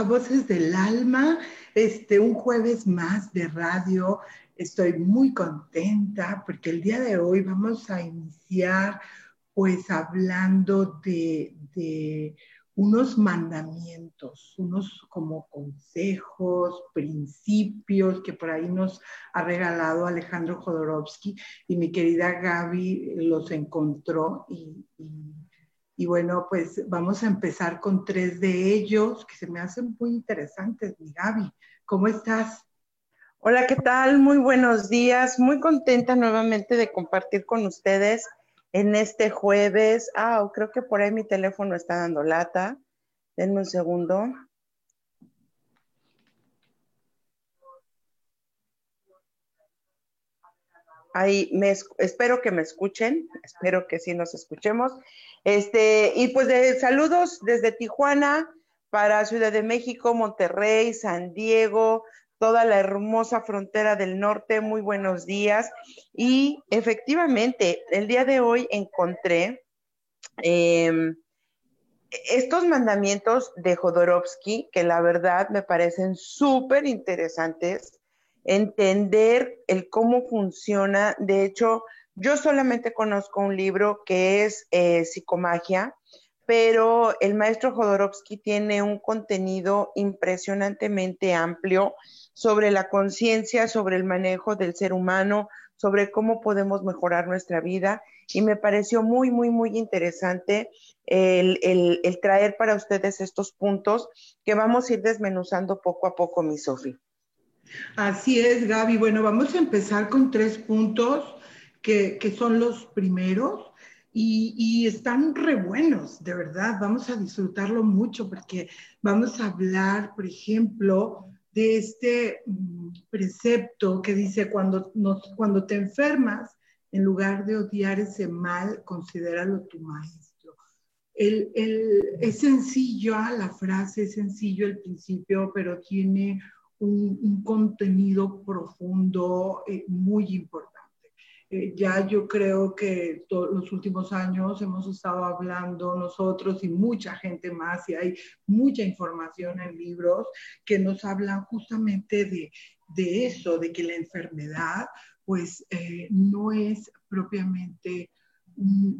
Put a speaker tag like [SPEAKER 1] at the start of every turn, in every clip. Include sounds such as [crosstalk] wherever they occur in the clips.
[SPEAKER 1] A Voces del Alma, este, un jueves más de radio. Estoy muy contenta porque el día de hoy vamos a iniciar pues hablando de, unos mandamientos, unos como consejos, principios que por ahí nos ha regalado Alejandro Jodorowsky y mi querida Gaby los encontró y y bueno, pues vamos a empezar con tres de ellos que se me hacen muy interesantes. Mi Gaby, ¿cómo estás?
[SPEAKER 2] Hola, ¿qué tal? Muy buenos días. Muy contenta nuevamente de compartir con ustedes en este jueves. Ah, creo que por ahí mi teléfono está dando lata. Denme un segundo. Ahí espero que me escuchen, espero que sí nos escuchemos. Este, y pues de saludos desde Tijuana para Ciudad de México, Monterrey, San Diego, toda la hermosa frontera del norte. Muy buenos días. Y efectivamente, el día de hoy encontré em, estos mandamientos de Jodorowsky, que la verdad me parecen súper interesantes, entender el cómo funciona. De hecho, yo solamente conozco un libro que es eh, Psicomagia, pero el maestro Jodorowsky tiene un contenido impresionantemente amplio sobre la conciencia, sobre el manejo del ser humano, sobre cómo podemos mejorar nuestra vida. Y me pareció muy, muy, muy interesante el, el traer para ustedes estos puntos que vamos a ir desmenuzando poco a poco, mi Sofi.
[SPEAKER 1] Así es, Gaby. Bueno, vamos a empezar con tres puntos que, son los primeros y, están re buenos, de verdad. Vamos a disfrutarlo mucho porque vamos a hablar, por ejemplo, de este mm, precepto que dice, cuando, cuando te enfermas, en lugar de odiar ese mal, considéralo tu maestro. El, es sencillo la frase, es sencillo el principio, pero tiene un, contenido profundo eh, muy importante. Eh, ya yo creo que todos los últimos años hemos estado hablando nosotros y mucha gente más, y hay mucha información en libros que nos hablan justamente de, de eso, de que la enfermedad pues eh, no es propiamente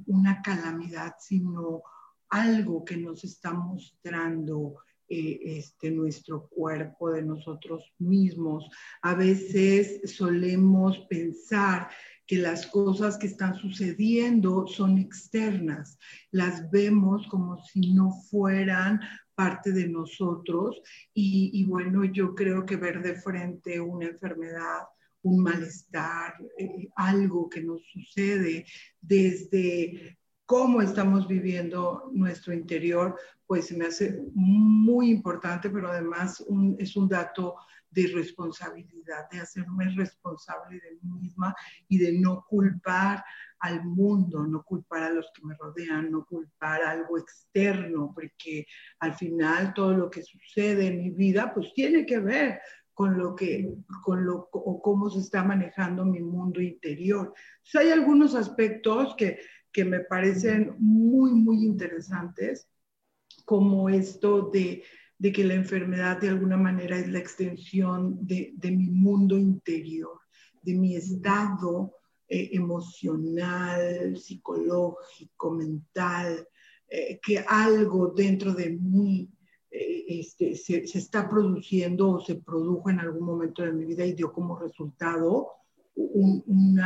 [SPEAKER 1] una calamidad, sino algo que nos está mostrando eh, este, nuestro cuerpo, de nosotros mismos. A veces solemos pensar que las cosas que están sucediendo son externas, las vemos como si no fueran parte de nosotros y, bueno, yo creo que ver de frente una enfermedad, un malestar, eh, algo que nos sucede desde cómo estamos viviendo nuestro interior, pues me hace muy importante, pero además es un dato de responsabilidad, de hacerme responsable de mí misma y de no culpar al mundo, no culpar a los que me rodean, no culpar algo externo, porque al final todo lo que sucede en mi vida pues tiene que ver con lo que, con lo, o cómo se está manejando mi mundo interior. hay algunos aspectos que, que me parecen muy, muy interesantes, como esto de de que la enfermedad de alguna manera es la extensión de, mi mundo interior, de mi estado eh, emocional, psicológico, mental, eh, que algo dentro de mí eh, este, se, está produciendo o se produjo en algún momento de mi vida y dio como resultado un,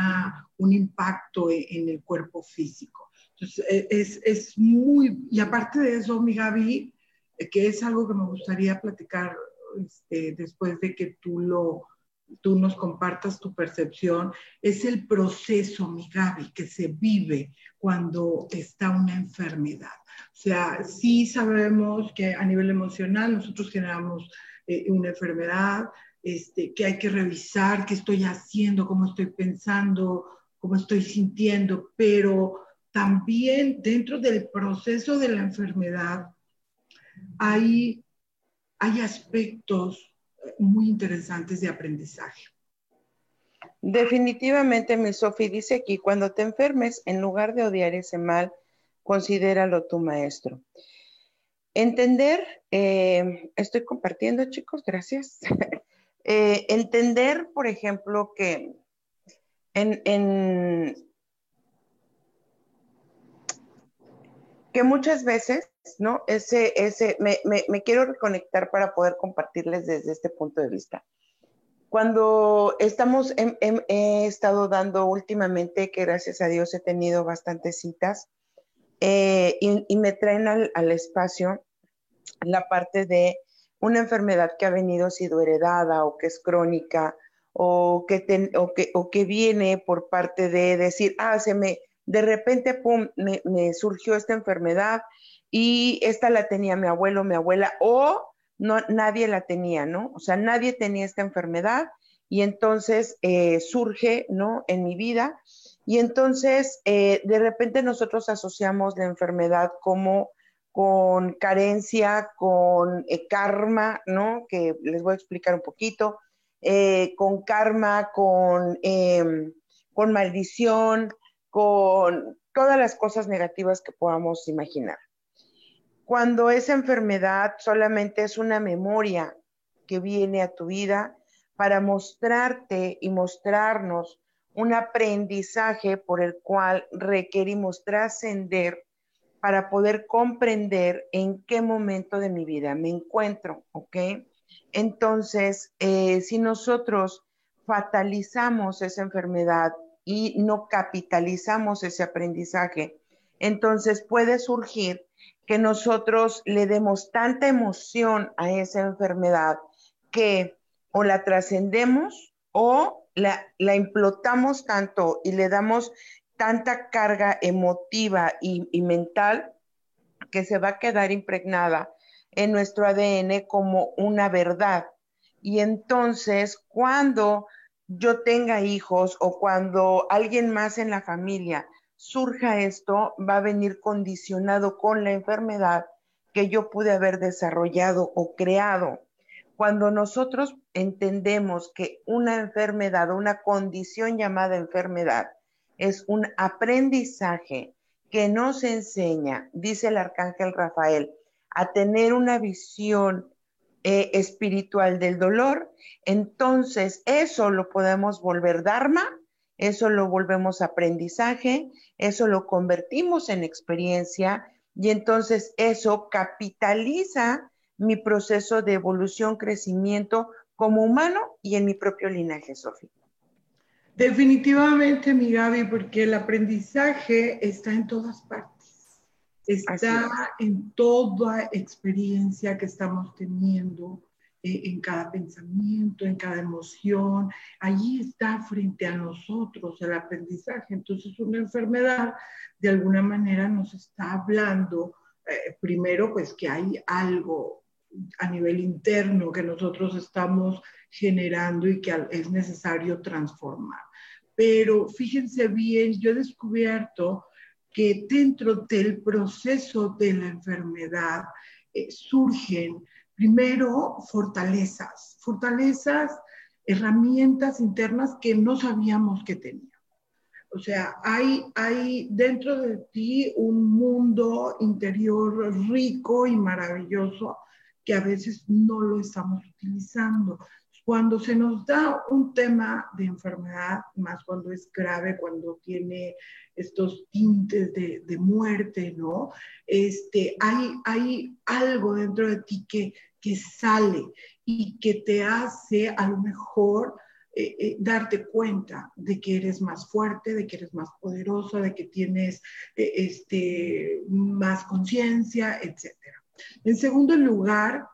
[SPEAKER 1] un impacto e, en, el cuerpo físico. Entonces, e, es, es, muy, y aparte de eso, mi Gaby, que es algo que me gustaría platicar este, después de que tú lo, tú nos compartas tu percepción, es el proceso, mi Gaby, que se vive cuando está una enfermedad. O sea, sí sabemos que a nivel emocional nosotros generamos eh, una enfermedad, este, que hay que revisar qué estoy haciendo, cómo estoy pensando, cómo estoy sintiendo, pero también dentro del proceso de la enfermedad hay, hay aspectos muy interesantes de aprendizaje.
[SPEAKER 2] Definitivamente, mi Sofi dice aquí, cuando te enfermes, en lugar de odiar ese mal, considéralo tu maestro. Entender, eh, estoy compartiendo, chicos, gracias. [laughs] Eh, entender, por ejemplo, que en, que muchas veces, ¿no? Ese, ese, me, me, quiero reconectar para poder compartirles desde este punto de vista. Cuando estamos, he estado dando últimamente, que gracias a Dios he tenido bastantes citas, eh, y, me traen al, al, espacio la parte de una enfermedad que ha venido sido heredada o que es crónica o que, o que, o que viene por parte de decir, ah, se me, de repente, pum, me, surgió esta enfermedad y esta la tenía mi abuelo, mi abuela, o no, nadie la tenía, ¿no? O sea, nadie tenía esta enfermedad y entonces eh, surge, ¿no? En mi vida y entonces, eh, de repente nosotros asociamos la enfermedad como con carencia, con eh, karma, ¿no? Que les voy a explicar un poquito, eh, con karma, con, em, con maldición, con todas las cosas negativas que podamos imaginar. Cuando esa enfermedad solamente es una memoria que viene a tu vida para mostrarte y mostrarnos un aprendizaje por el cual requerimos trascender para poder comprender en qué momento de mi vida me encuentro, ¿ok? Entonces, eh, si nosotros fatalizamos esa enfermedad y no capitalizamos ese aprendizaje, entonces puede surgir que nosotros le demos tanta emoción a esa enfermedad que o la trascendemos o la, implotamos tanto y le damos tanta carga emotiva y, mental que se va a quedar impregnada en nuestro ADN como una verdad. Y entonces, cuando yo tenga hijos o cuando alguien más en la familia surja esto, va a venir condicionado con la enfermedad que yo pude haber desarrollado o creado. Cuando nosotros entendemos que una enfermedad o una condición llamada enfermedad es un aprendizaje que nos enseña, dice el arcángel Rafael, a tener una visión eh, espiritual del dolor, entonces eso lo podemos volver dharma, eso lo volvemos aprendizaje, eso lo convertimos en experiencia y entonces eso capitaliza mi proceso de evolución, crecimiento como humano y en mi propio linaje, Sofía.
[SPEAKER 1] Definitivamente, mi Gaby, porque el aprendizaje está en todas partes. Está en toda experiencia que estamos teniendo, eh, en cada pensamiento, en cada emoción. Allí está frente a nosotros el aprendizaje. Entonces, una enfermedad de alguna manera nos está hablando, eh, primero, pues que hay algo a nivel interno que nosotros estamos generando y que es necesario transformar. Pero fíjense bien, yo he descubierto que dentro del proceso de la enfermedad eh, surgen primero fortalezas, fortalezas, herramientas internas que no sabíamos que teníamos. O sea, hay, hay dentro de ti un mundo interior rico y maravilloso que a veces no lo estamos utilizando. cuando se nos da un tema de enfermedad, más cuando es grave, cuando tiene estos tintes de, de muerte, ¿no? Este, hay, hay algo dentro de ti que, que sale y que te hace a lo mejor eh, eh, darte cuenta de que eres más fuerte, de que eres más poderoso, de que tienes eh, este, más conciencia, etc. En segundo lugar,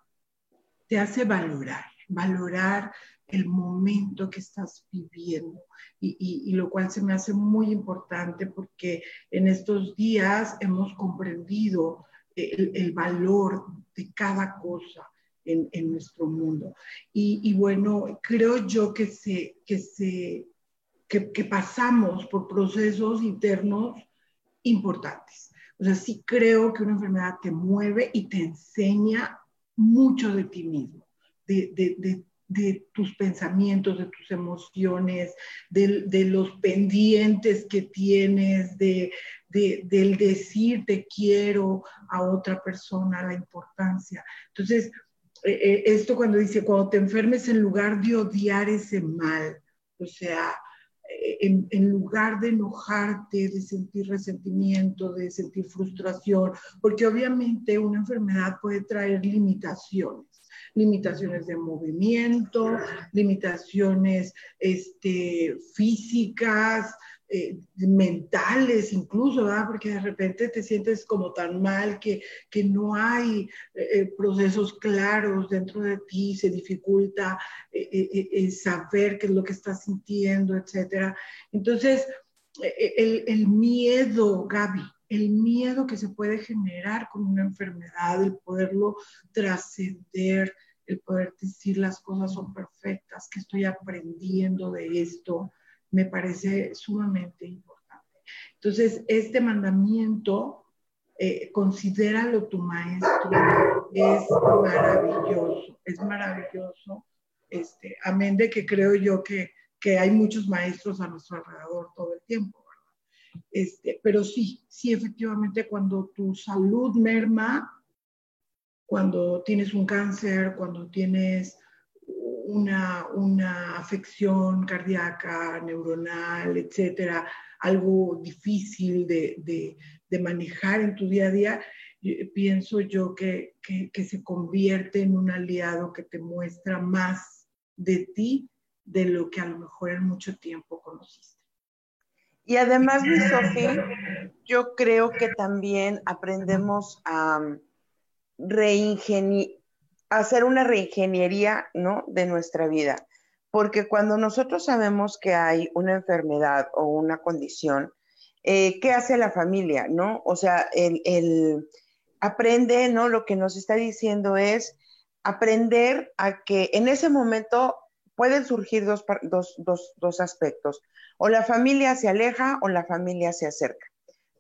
[SPEAKER 1] te hace valorar, valorar el momento que estás viviendo y, lo cual se me hace muy importante porque en estos días hemos comprendido el, valor de cada cosa en, nuestro mundo. Y, bueno, creo yo que, se, que, se, que pasamos por procesos internos importantes. O sea, sí creo que una enfermedad te mueve y te enseña mucho de ti mismo, de, de, de, tus pensamientos, de tus emociones, de, los pendientes que tienes, de, del decir te quiero a otra persona, la importancia. Entonces, eh, eh, esto cuando dice, cuando te enfermes en lugar de odiar ese mal, o sea, en, lugar de enojarte, de sentir resentimiento, de sentir frustración, porque obviamente una enfermedad puede traer limitaciones limitaciones de movimiento, limitaciones este, físicas, eh, mentales incluso, ¿verdad? Porque de repente te sientes como tan mal que, que no hay eh, eh, procesos claros dentro de ti, se dificulta saber qué es lo que estás sintiendo, etc. Entonces, el, el miedo, Gaby, el miedo que se puede generar con una enfermedad, el poderlo trascender, el poder decir las cosas son perfectas, que estoy aprendiendo de esto, me parece sumamente importante. Entonces, este mandamiento, eh, considéralo tu maestro, es maravilloso, es maravilloso. Este, amén de que creo yo que, que hay muchos maestros a nuestro alrededor todo el tiempo. Este, pero sí, sí, efectivamente, cuando tu salud merma, cuando tienes un cáncer, cuando tienes una, una afección cardíaca, neuronal, etcétera, algo difícil de, de, de, manejar en tu día a día, pienso yo que, que, que, se convierte en un aliado que te muestra más de ti de lo que a lo mejor en mucho tiempo conociste.
[SPEAKER 2] Y además, mi Sofía, yo creo que también aprendemos a reingeniar hacer una reingeniería, ¿no? De nuestra vida. Porque cuando nosotros sabemos que hay una enfermedad o una condición, eh, ¿qué hace la familia, no? O sea, el, aprende, ¿no? Lo que nos está diciendo es aprender a que en ese momento pueden surgir dos, dos aspectos. O la familia se aleja o la familia se acerca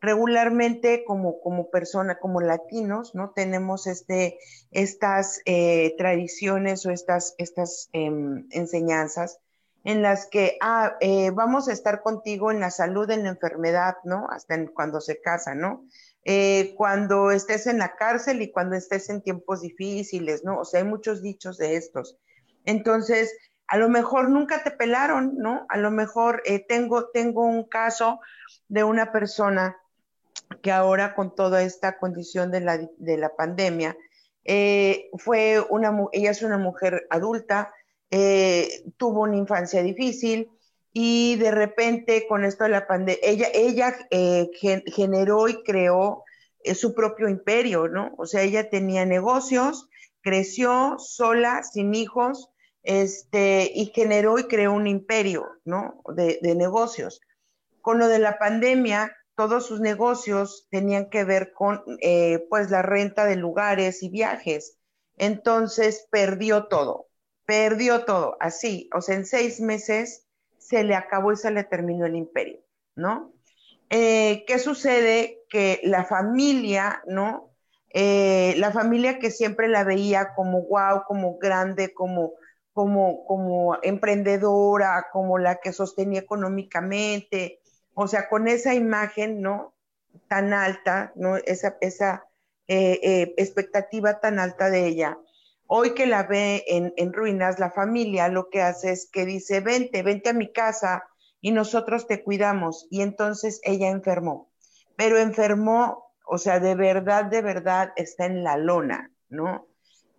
[SPEAKER 2] regularmente como, como persona, como latinos, ¿no? Tenemos este, estas eh, tradiciones o estas, estas em, enseñanzas en las que, ah, eh, vamos a estar contigo en la salud, en la enfermedad, ¿no? Hasta cuando se casa, ¿no? Eh, cuando estés en la cárcel y cuando estés en tiempos difíciles, ¿no? O sea, hay muchos dichos de estos. Entonces, a lo mejor nunca te pelaron, ¿no? A lo mejor tengo, tengo un caso de una persona que ahora con toda esta condición de la, pandemia, eh, fue una, ella es una mujer adulta, eh, tuvo una infancia difícil y de repente con esto de la pandemia, ella, ella eh, generó y creó su propio imperio, ¿no? O sea, ella tenía negocios, creció sola, sin hijos, este, y generó y creó un imperio, ¿no? De, de negocios. Con lo de la pandemia, todos sus negocios tenían que ver con eh, pues la renta de lugares y viajes. Entonces perdió todo, perdió todo, así, o sea, en seis meses se le acabó y se le terminó el imperio, ¿no? Eh, ¿Qué sucede? Que la familia, ¿no? Eh, la familia que siempre la veía como wow, como grande, como, como, como emprendedora, como la que sostenía económicamente, o sea, con esa imagen, ¿no? Tan alta, ¿no? Esa, esa eh, eh, expectativa tan alta de ella. Hoy que la ve en, en ruinas, la familia lo que hace es que dice, vente, vente a mi casa y nosotros te cuidamos. Y entonces ella enfermó, pero enfermó, o sea, de verdad, de verdad está en la lona, ¿no?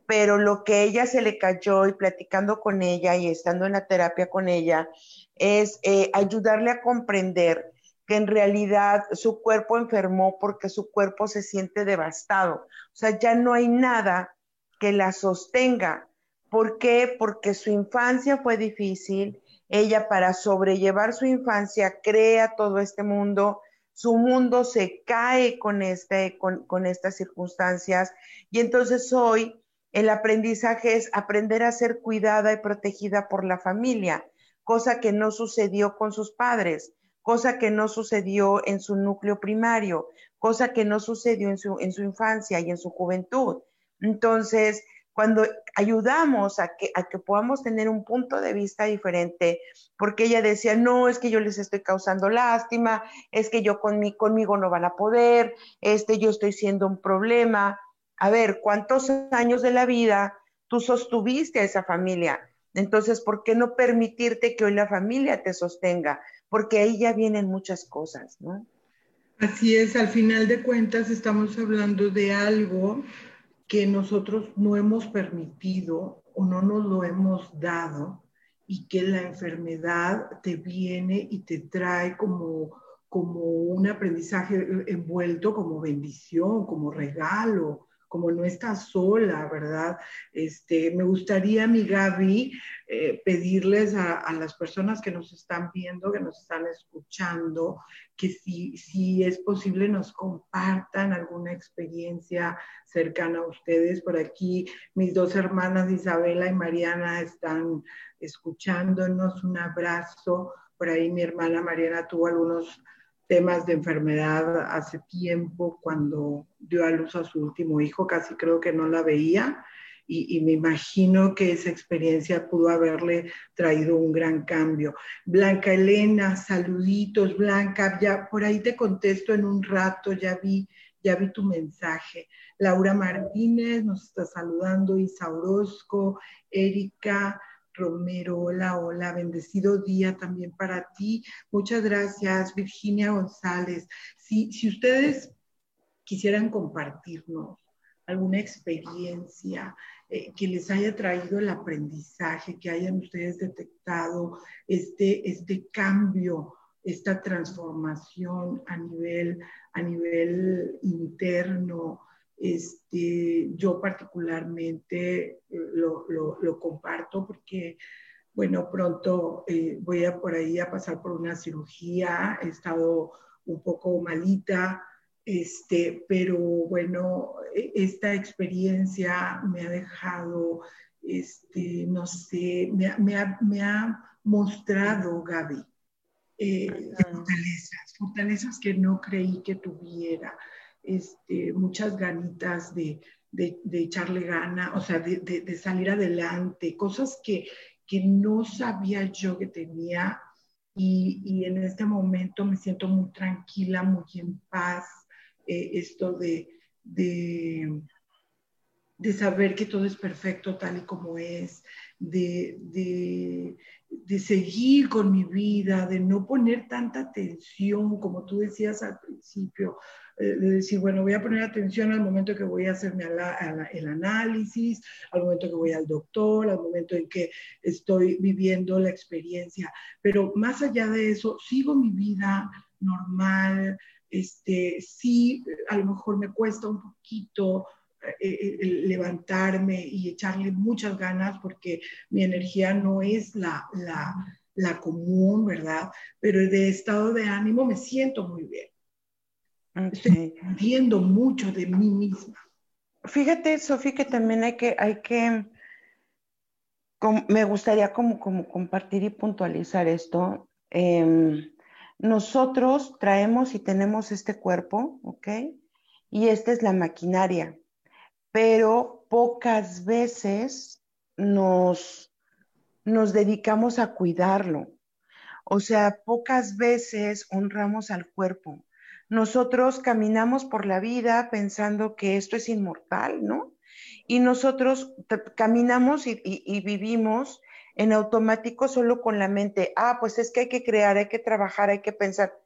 [SPEAKER 2] Pero lo que ella se le cayó y platicando con ella y estando en la terapia con ella es eh, ayudarle a comprender que en realidad su cuerpo enfermó porque su cuerpo se siente devastado. O sea, ya no hay nada que la sostenga. ¿Por qué? Porque su infancia fue difícil. Ella para sobrellevar su infancia crea todo este mundo. Su mundo se cae con, este, con, con estas circunstancias. Y entonces hoy el aprendizaje es aprender a ser cuidada y protegida por la familia, cosa que no sucedió con sus padres cosa que no sucedió en su núcleo primario, cosa que no sucedió en su, en su infancia y en su juventud. Entonces, cuando ayudamos a que, a que podamos tener un punto de vista diferente, porque ella decía, no, es que yo les estoy causando lástima, es que yo conmigo no van a poder, este, yo estoy siendo un problema. A ver, ¿cuántos años de la vida tú sostuviste a esa familia? Entonces, ¿por qué no permitirte que hoy la familia te sostenga? porque ahí ya vienen muchas cosas, ¿no?
[SPEAKER 1] Así es, al final de cuentas estamos hablando de algo que nosotros no hemos permitido o no nos lo hemos dado y que la enfermedad te viene y te trae como, como un aprendizaje envuelto, como bendición, como regalo, como no estás sola, ¿verdad? Este, me gustaría, mi Gaby, eh, pedirles a, las personas que nos están viendo, que nos están escuchando, que si, si es posible nos compartan alguna experiencia cercana a ustedes. Por aquí mis dos hermanas, Isabela y Mariana, están escuchándonos. Un abrazo. Por ahí mi hermana Mariana tuvo algunos temas de enfermedad hace tiempo cuando dio a luz a su último hijo, casi creo que no la veía y, me imagino que esa experiencia pudo haberle traído un gran cambio. Blanca Elena, saluditos, Blanca, ya por ahí te contesto en un rato, ya vi, ya vi tu mensaje. Laura Martínez nos está saludando, Isa Orozco, Erika, Romero, hola, hola, bendecido día también para ti. Muchas gracias, Virginia González. Si, si ustedes quisieran compartirnos alguna experiencia eh, que les haya traído el aprendizaje, que hayan ustedes detectado este, este cambio, esta transformación a nivel, a nivel interno, este, yo particularmente eh, lo, lo, comparto porque, bueno, pronto eh, voy a por ahí a pasar por una cirugía, he estado un poco malita, este, pero bueno, e, esta experiencia me ha dejado, este, no sé, me, me, ha, me ha, mostrado, Gaby, eh, fortalezas, fortalezas que no creí que tuviera este, muchas ganitas de, echarle gana, o sea, de, salir adelante, cosas que, no sabía yo que tenía. Y, en este momento me siento muy tranquila, muy en paz, eh, esto de, de, saber que todo es perfecto tal y como es, de, de, seguir con mi vida, de no poner tanta atención, como tú decías al principio, de decir, bueno, voy a poner atención al momento que voy a hacerme el análisis, al momento que voy al doctor, al momento en que estoy viviendo la experiencia. Pero más allá de eso, sigo mi vida normal, este, sí, a lo mejor me cuesta un poquito eh, eh, levantarme y echarle muchas ganas porque mi energía no es la, la, la común, ¿verdad? Pero de estado de ánimo me siento muy bien. Estoy viendo mucho de mí misma.
[SPEAKER 2] Fíjate, Sofía, que también hay que, hay que, me gustaría como, como compartir y puntualizar esto. Em, nosotros traemos y tenemos este cuerpo, ¿ok? Y esta es la maquinaria, pero pocas veces nos, nos dedicamos a cuidarlo. O sea, pocas veces honramos al cuerpo nosotros caminamos por la vida pensando que esto es inmortal, ¿no? y nosotros caminamos y, vivimos en automático solo con la mente. Ah, pues es que hay que crear, hay que trabajar, hay que pensar,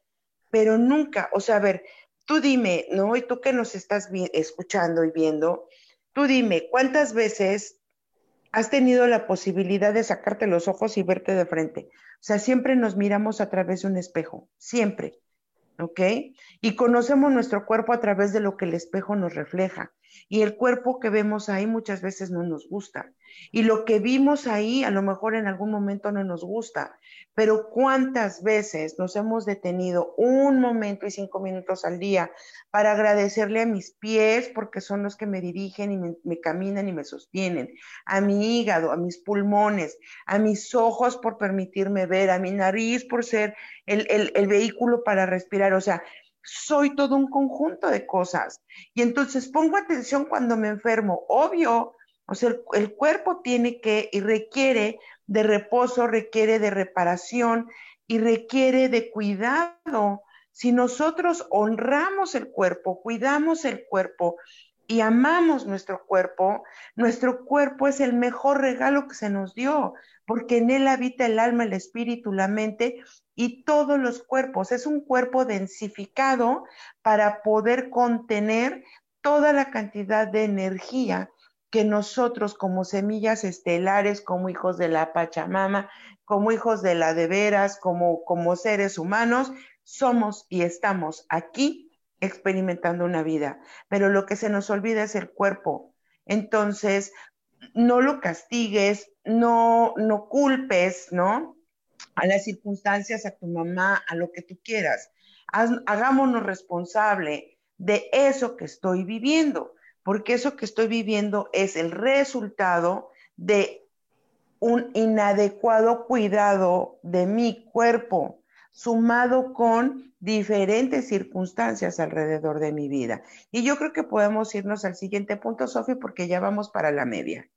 [SPEAKER 2] pero nunca, o sea, a ver, tú dime, ¿no? Y tú que nos estás escuchando y viendo, tú dime, ¿cuántas veces has tenido la posibilidad de sacarte los ojos y verte de frente? O sea, siempre nos miramos a través de un espejo, siempre. ¿Ok? Y conocemos nuestro cuerpo a través de lo que el espejo nos refleja. Y el cuerpo que vemos ahí muchas veces no nos gusta. Y lo que vimos ahí a lo mejor en algún momento no nos gusta. Pero ¿cuántas veces nos hemos detenido un momento y cinco minutos al día para agradecerle a mis pies porque son los que me dirigen y me, caminan y me sostienen? A mi hígado, a mis pulmones, a mis ojos por permitirme ver, a mi nariz por ser el, el vehículo para respirar. O sea, soy todo un conjunto de cosas. Y entonces pongo atención cuando me enfermo. Obvio, o sea, el, cuerpo tiene que y requiere de reposo, requiere de reparación y requiere de cuidado. Si nosotros honramos el cuerpo, cuidamos el cuerpo y amamos nuestro cuerpo, nuestro cuerpo es el mejor regalo que se nos dio, porque en él habita el alma, el espíritu, la mente y todos los cuerpos. Es un cuerpo densificado para poder contener toda la cantidad de energía que nosotros como semillas estelares, como hijos de la Pachamama, como hijos de la de veras, como, como seres humanos, somos y estamos aquí experimentando una vida. Pero lo que se nos olvida es el cuerpo. Entonces, no lo castigues, no, no culpes, ¿no? a las circunstancias, a tu mamá, a lo que tú quieras. hagámonos responsable de eso que estoy viviendo, porque eso que estoy viviendo es el resultado de un inadecuado cuidado de mi cuerpo, sumado con diferentes circunstancias alrededor de mi vida. Y yo creo que podemos irnos al siguiente punto, Sofi, porque ya vamos para la media.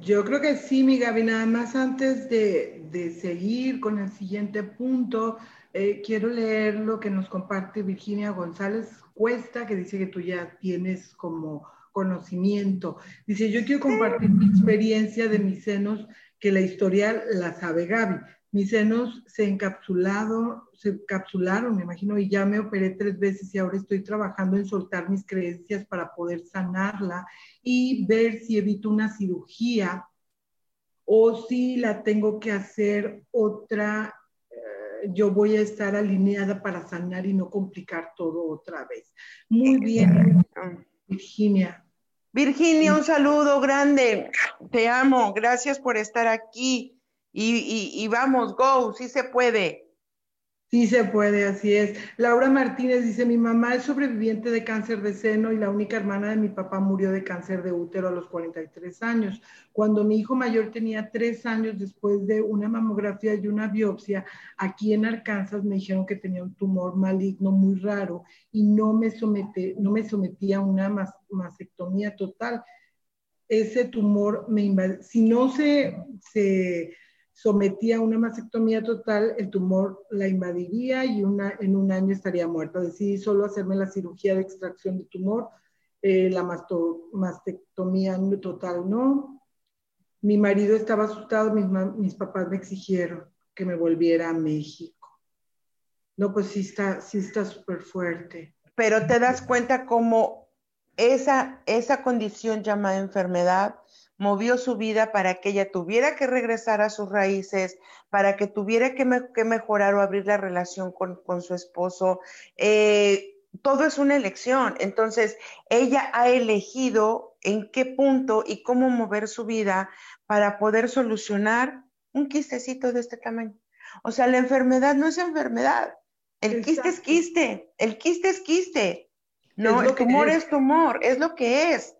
[SPEAKER 1] Yo creo que sí, mi Gaby. Nada más antes de, seguir con el siguiente punto, eh, quiero leer lo que nos comparte Virginia González Cuesta, que dice que tú ya tienes como conocimiento. Dice, yo quiero compartir mi experiencia de mis senos, que la historia la sabe Gaby. Mis senos se encapsulado, se encapsularon, me imagino, y ya me operé tres veces y ahora estoy trabajando en soltar mis creencias para poder sanarla y ver si evito una cirugía o si la tengo que hacer otra, eh, yo voy a estar alineada para sanar y no complicar todo otra vez. Muy bien, Virginia.
[SPEAKER 2] Virginia, un saludo grande. Te amo. Gracias por estar aquí. Y, vamos, go, sí se puede.
[SPEAKER 1] Sí se puede, así es. Laura Martínez dice, mi mamá es sobreviviente de cáncer de seno y la única hermana de mi papá murió de cáncer de útero a los 43 años. Cuando mi hijo mayor tenía tres años después de una mamografía y una biopsia, aquí en Arkansas me dijeron que tenía un tumor maligno muy raro y no me, somete, no me sometía a una mastectomía total. Ese tumor me invadió. Si no se, se sometía a una mastectomía total, el tumor la invadiría y en un año estaría muerta. Decidí solo hacerme la cirugía de extracción de tumor, eh, la mastectomía total no. Mi marido estaba asustado, mis, mis papás me exigieron que me volviera a México. No, pues sí está sí está súper fuerte.
[SPEAKER 2] Pero te das cuenta cómo esa, esa condición llamada enfermedad movió su vida para que ella tuviera que regresar a sus raíces, para que tuviera que, mejorar o abrir la relación con, su esposo. Eh, todo es una elección. Entonces, ella ha elegido en qué punto y cómo mover su vida para poder solucionar un quistecito de este tamaño. O sea, la enfermedad no es enfermedad. El quiste es quiste. El quiste es quiste. No, el tumor es tumor. Es lo que es.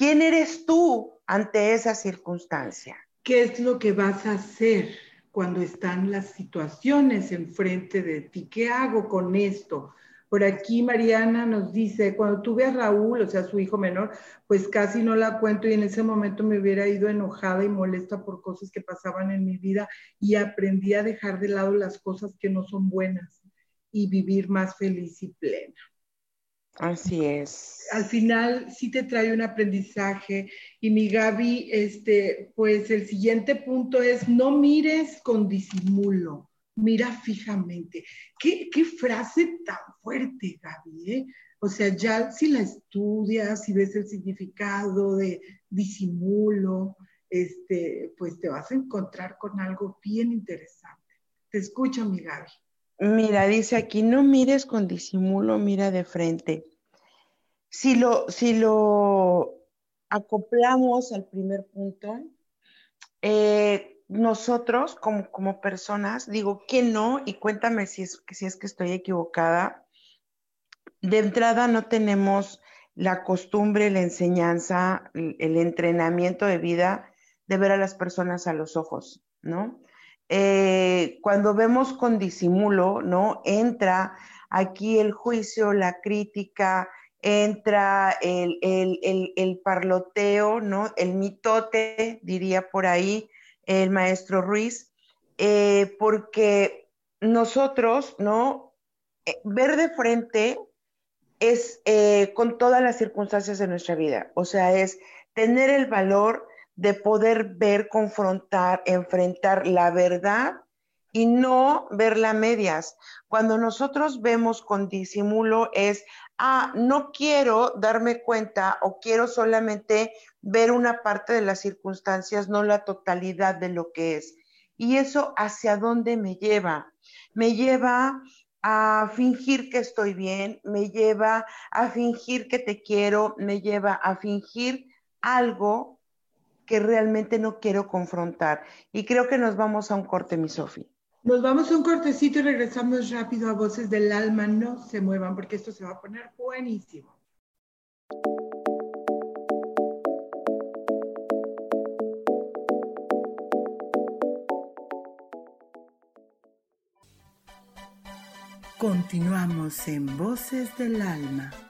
[SPEAKER 2] ¿Quién eres tú ante esa circunstancia?
[SPEAKER 1] ¿Qué es lo que vas a hacer cuando están las situaciones enfrente de ti? ¿Qué hago con esto? Por aquí Mariana nos dice, cuando tuve a Raúl, o sea, su hijo menor, pues casi no la cuento y en ese momento me hubiera ido enojada y molesta por cosas que pasaban en mi vida y aprendí a dejar de lado las cosas que no son buenas y vivir más feliz y plena.
[SPEAKER 2] Así es.
[SPEAKER 1] Al final sí te trae un aprendizaje. Y mi Gaby, este, pues el siguiente punto es no mires con disimulo, mira fijamente. ¿Qué, qué frase tan fuerte, Gaby? ¿eh? O sea, ya si la estudias, si ves el significado de disimulo, este, pues te vas a encontrar con algo bien interesante. Te escucho, mi Gaby.
[SPEAKER 2] Mira, dice aquí, no mires con disimulo, mira de frente. Si lo, si lo acoplamos al primer punto, eh, nosotros como, como, personas, digo que no, y cuéntame si es, si es que estoy equivocada, de entrada no tenemos la costumbre, la enseñanza, el entrenamiento de vida de ver a las personas a los ojos, ¿no? Eh, cuando vemos con disimulo, ¿no? Entra aquí el juicio, la crítica, entra el, el, parloteo, ¿no? El mitote, diría por ahí el maestro Ruiz, eh, porque nosotros, ¿no? Eh, ver de frente es eh, con todas las circunstancias de nuestra vida, o sea, es tener el valor de poder ver, confrontar, enfrentar la verdad y no verla a medias. Cuando nosotros vemos con disimulo es, ah, no quiero darme cuenta o quiero solamente ver una parte de las circunstancias, no la totalidad de lo que es. Y eso hacia dónde me lleva? Me lleva a fingir que estoy bien, me lleva a fingir que te quiero, me lleva a fingir algo que realmente no quiero confrontar. Y creo que nos vamos a un corte, mi Sofi.
[SPEAKER 1] Nos vamos a un cortecito y regresamos rápido a Voces del Alma. No se muevan porque esto se va a poner buenísimo. Continuamos en Voces del Alma.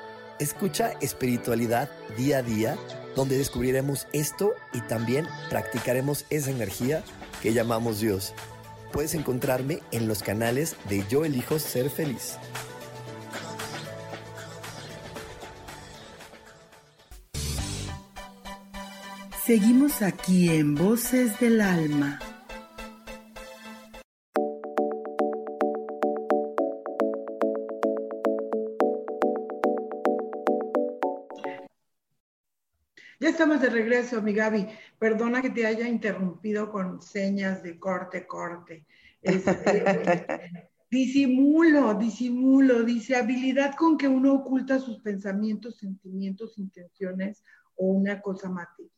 [SPEAKER 3] Escucha espiritualidad día a día, donde descubriremos esto y también practicaremos esa energía que llamamos Dios. Puedes encontrarme en los canales de Yo elijo ser feliz.
[SPEAKER 1] Seguimos aquí en Voces del Alma. Estamos de regreso, mi Gaby. Perdona que te haya interrumpido con señas de corte, corte. Este, [laughs] disimulo, disimulo, dice habilidad con que uno oculta sus pensamientos, sentimientos, intenciones o una cosa material.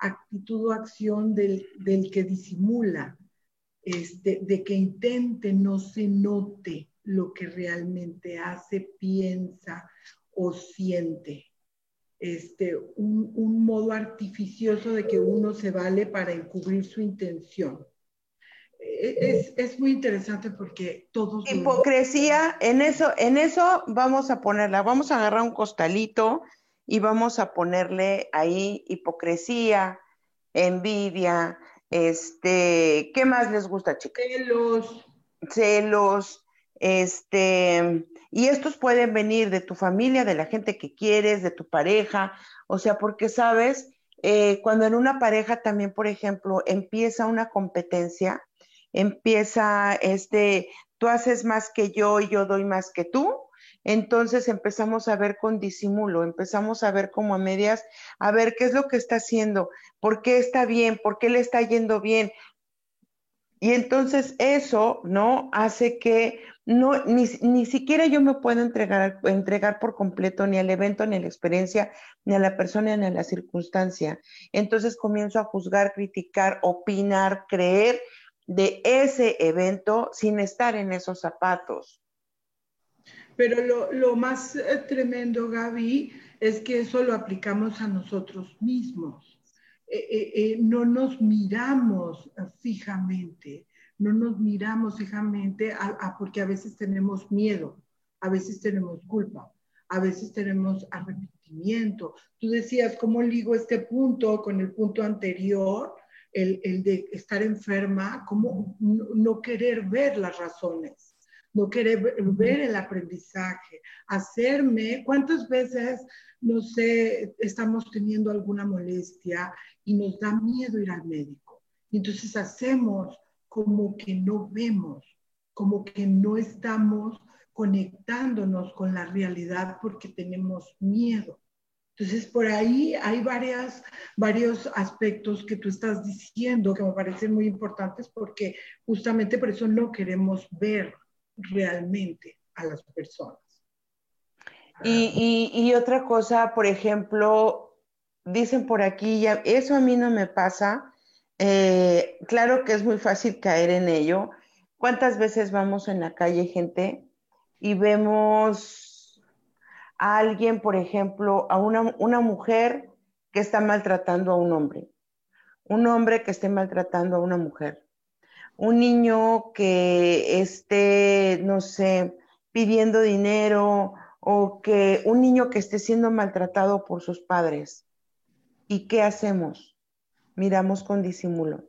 [SPEAKER 1] Actitud o acción del, del que disimula, este, de que intente no se note lo que realmente hace, piensa o siente este, un, modo artificioso de que uno se vale para encubrir su intención. es, es, muy interesante porque todos...
[SPEAKER 2] Hipocresía, en eso, en eso vamos a ponerla, vamos a agarrar un costalito y vamos a ponerle ahí hipocresía, envidia, este, ¿qué más les gusta, chicas?
[SPEAKER 1] Celos.
[SPEAKER 2] Celos, este, y estos pueden venir de tu familia, de la gente que quieres, de tu pareja, o sea, porque sabes, eh, cuando en una pareja también, por ejemplo, empieza una competencia, empieza este, tú haces más que yo y yo doy más que tú, entonces empezamos a ver con disimulo, empezamos a ver como a medias, a ver qué es lo que está haciendo, por qué está bien, por qué le está yendo bien. Y entonces eso, ¿no? Hace que no, ni, ni siquiera yo me puedo entregar, entregar por completo ni al evento, ni a la experiencia, ni a la persona, ni a la circunstancia. Entonces comienzo a juzgar, criticar, opinar, creer de ese evento sin estar en esos zapatos.
[SPEAKER 1] Pero lo, lo más eh, tremendo, Gaby, es que eso lo aplicamos a nosotros mismos. Eh, eh, no nos miramos fijamente, no nos miramos fijamente porque a veces tenemos miedo, a veces tenemos culpa, a veces tenemos arrepentimiento. Tú decías, ¿cómo ligo este punto con el punto anterior? El, el de estar enferma, ¿cómo no querer ver las razones? no querer ver el aprendizaje, hacerme, ¿cuántas veces, no sé, estamos teniendo alguna molestia y nos da miedo ir al médico? entonces hacemos como que no vemos, como que no estamos conectándonos con la realidad porque tenemos miedo. Entonces, por ahí hay varias, varios aspectos que tú estás diciendo que me parecen muy importantes porque justamente por eso no queremos ver realmente a las personas.
[SPEAKER 2] Y, otra cosa, por ejemplo, dicen por aquí, ya, eso a mí no me pasa. Eh, claro que es muy fácil caer en ello. ¿Cuántas veces vamos en la calle, gente, y vemos a alguien, por ejemplo, a una, una mujer que está maltratando a un hombre? Un hombre que esté maltratando a una mujer un niño que esté, no sé, pidiendo dinero o que un niño que esté siendo maltratado por sus padres. ¿Y qué hacemos? Miramos con disimulo.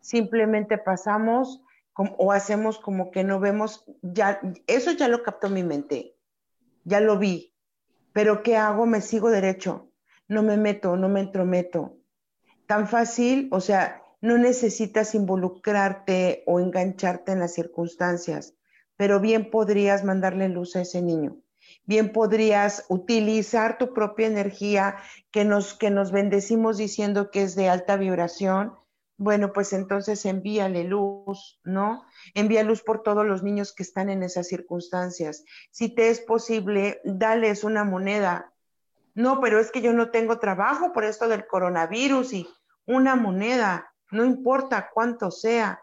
[SPEAKER 2] Simplemente pasamos o hacemos como que no vemos, ya, eso ya lo captó mi mente, ya lo vi, pero ¿qué hago? Me sigo derecho, no me meto, no me entrometo. Tan fácil, o sea, no necesitas involucrarte o engancharte en las circunstancias, pero bien podrías mandarle luz a ese niño. Bien podrías utilizar tu propia energía que nos, que nos bendecimos diciendo que es de alta vibración. Bueno, pues entonces envíale luz, ¿no? Envía luz por todos los niños que están en esas circunstancias. Si te es posible, dales una moneda. No, pero es que yo no tengo trabajo por esto del coronavirus y una moneda no importa cuánto sea,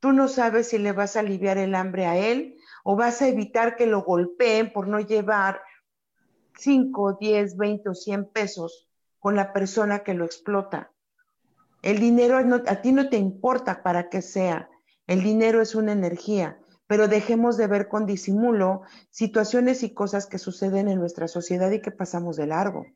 [SPEAKER 2] tú no sabes si le vas a aliviar el hambre a él o vas a evitar que lo golpeen por no llevar 5, 10, 20 o 100 pesos con la persona que lo explota. El dinero a ti no te importa para qué sea, el dinero es una energía, pero dejemos de ver con disimulo situaciones y cosas que suceden en nuestra sociedad y que pasamos de largo.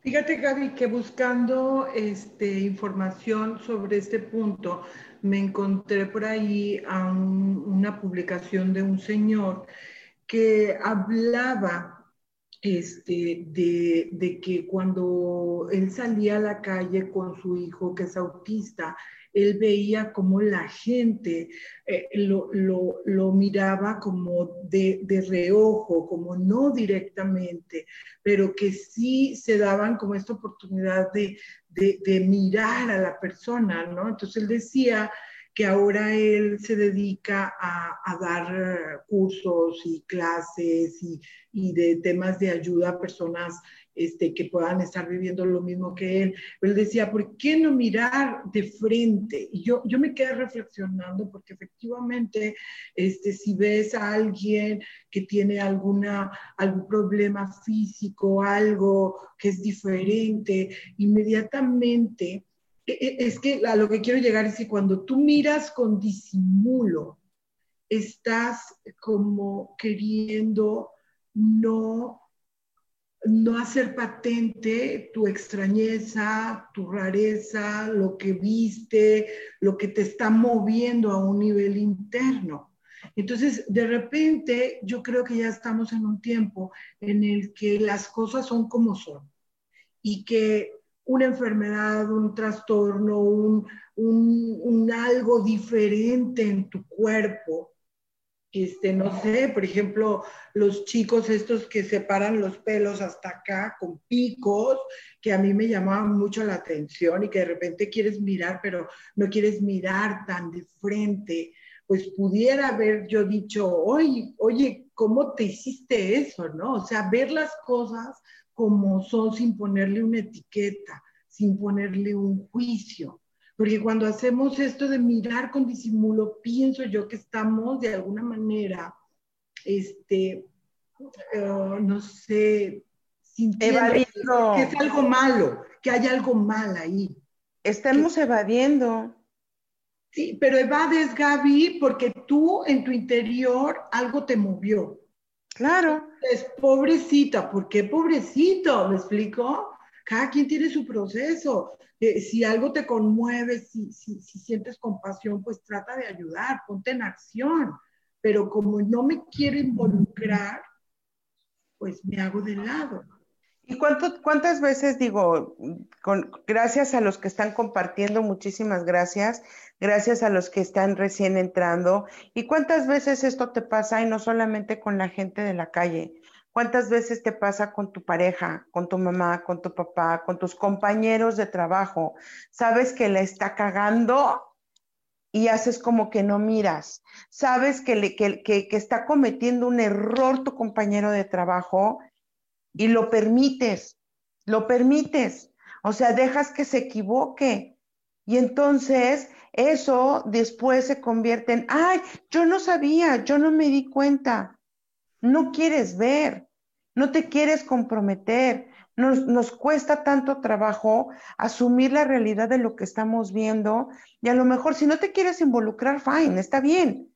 [SPEAKER 1] Fíjate, Gaby, que buscando este, información sobre este punto, me encontré por ahí a una publicación de un señor que hablaba este, de, de, que cuando él salía a la calle con su hijo, que es autista, él veía como la gente eh, lo, miraba como de, reojo, como no directamente, pero que sí se daban como esta oportunidad de, mirar a la persona, ¿no? Entonces él decía que ahora él se dedica a, dar cursos y clases y, y, de temas de ayuda a personas este, que puedan estar viviendo lo mismo que él. Él decía, ¿por qué no mirar de frente? Y yo, yo me quedé reflexionando porque efectivamente, este, si ves a alguien que tiene alguna, algún problema físico, algo que es diferente, inmediatamente e, e, es que a lo que quiero llegar es que cuando tú miras con disimulo, estás como queriendo no, no hacer patente tu extrañeza, tu rareza, lo que viste, lo que te está moviendo a un nivel interno. Entonces, de repente, yo creo que ya estamos en un tiempo en el que las cosas son como son y que una enfermedad, un trastorno, un, algo diferente en tu cuerpo, este, no sé, por ejemplo, los chicos estos que separan los pelos hasta acá con picos, que a mí me llamaban mucho la atención y que de repente quieres mirar, pero no quieres mirar tan de frente pues pudiera haber yo dicho, oye, oye, ¿cómo te hiciste eso? ¿No? O sea, ver las cosas como son sin ponerle una etiqueta, sin ponerle un juicio. Porque cuando hacemos esto de mirar con disimulo, pienso yo que estamos de alguna manera, este, eh, no sé,
[SPEAKER 2] sintiendo
[SPEAKER 1] que es algo malo, que hay algo mal ahí.
[SPEAKER 2] Estamos evadiendo.
[SPEAKER 1] Sí, pero evades, Gaby, porque tú en tu interior algo te movió.
[SPEAKER 2] Claro.
[SPEAKER 1] Es pobrecita, ¿por qué pobrecito? ¿Me explico? Cada quien tiene su proceso. Eh, si algo te conmueve, si, si, si sientes compasión, pues trata de ayudar, ponte en acción. Pero como no me quiero involucrar, pues me hago de lado.
[SPEAKER 2] ¿Y cuánto, cuántas veces digo, con, gracias a los que están compartiendo, muchísimas gracias, gracias a los que están recién entrando, y cuántas veces esto te pasa y no solamente con la gente de la calle, cuántas veces te pasa con tu pareja, con tu mamá, con tu papá, con tus compañeros de trabajo, sabes que la está cagando y haces como que no miras, sabes que, le, que, que, que está cometiendo un error tu compañero de trabajo y lo permites, lo permites, o sea, dejas que se equivoque. Y entonces eso después se convierte en, ay, yo no sabía, yo no me di cuenta. No quieres ver, no te quieres comprometer. Nos, nos, cuesta tanto trabajo asumir la realidad de lo que estamos viendo y a lo mejor si no te quieres involucrar, fine, está bien.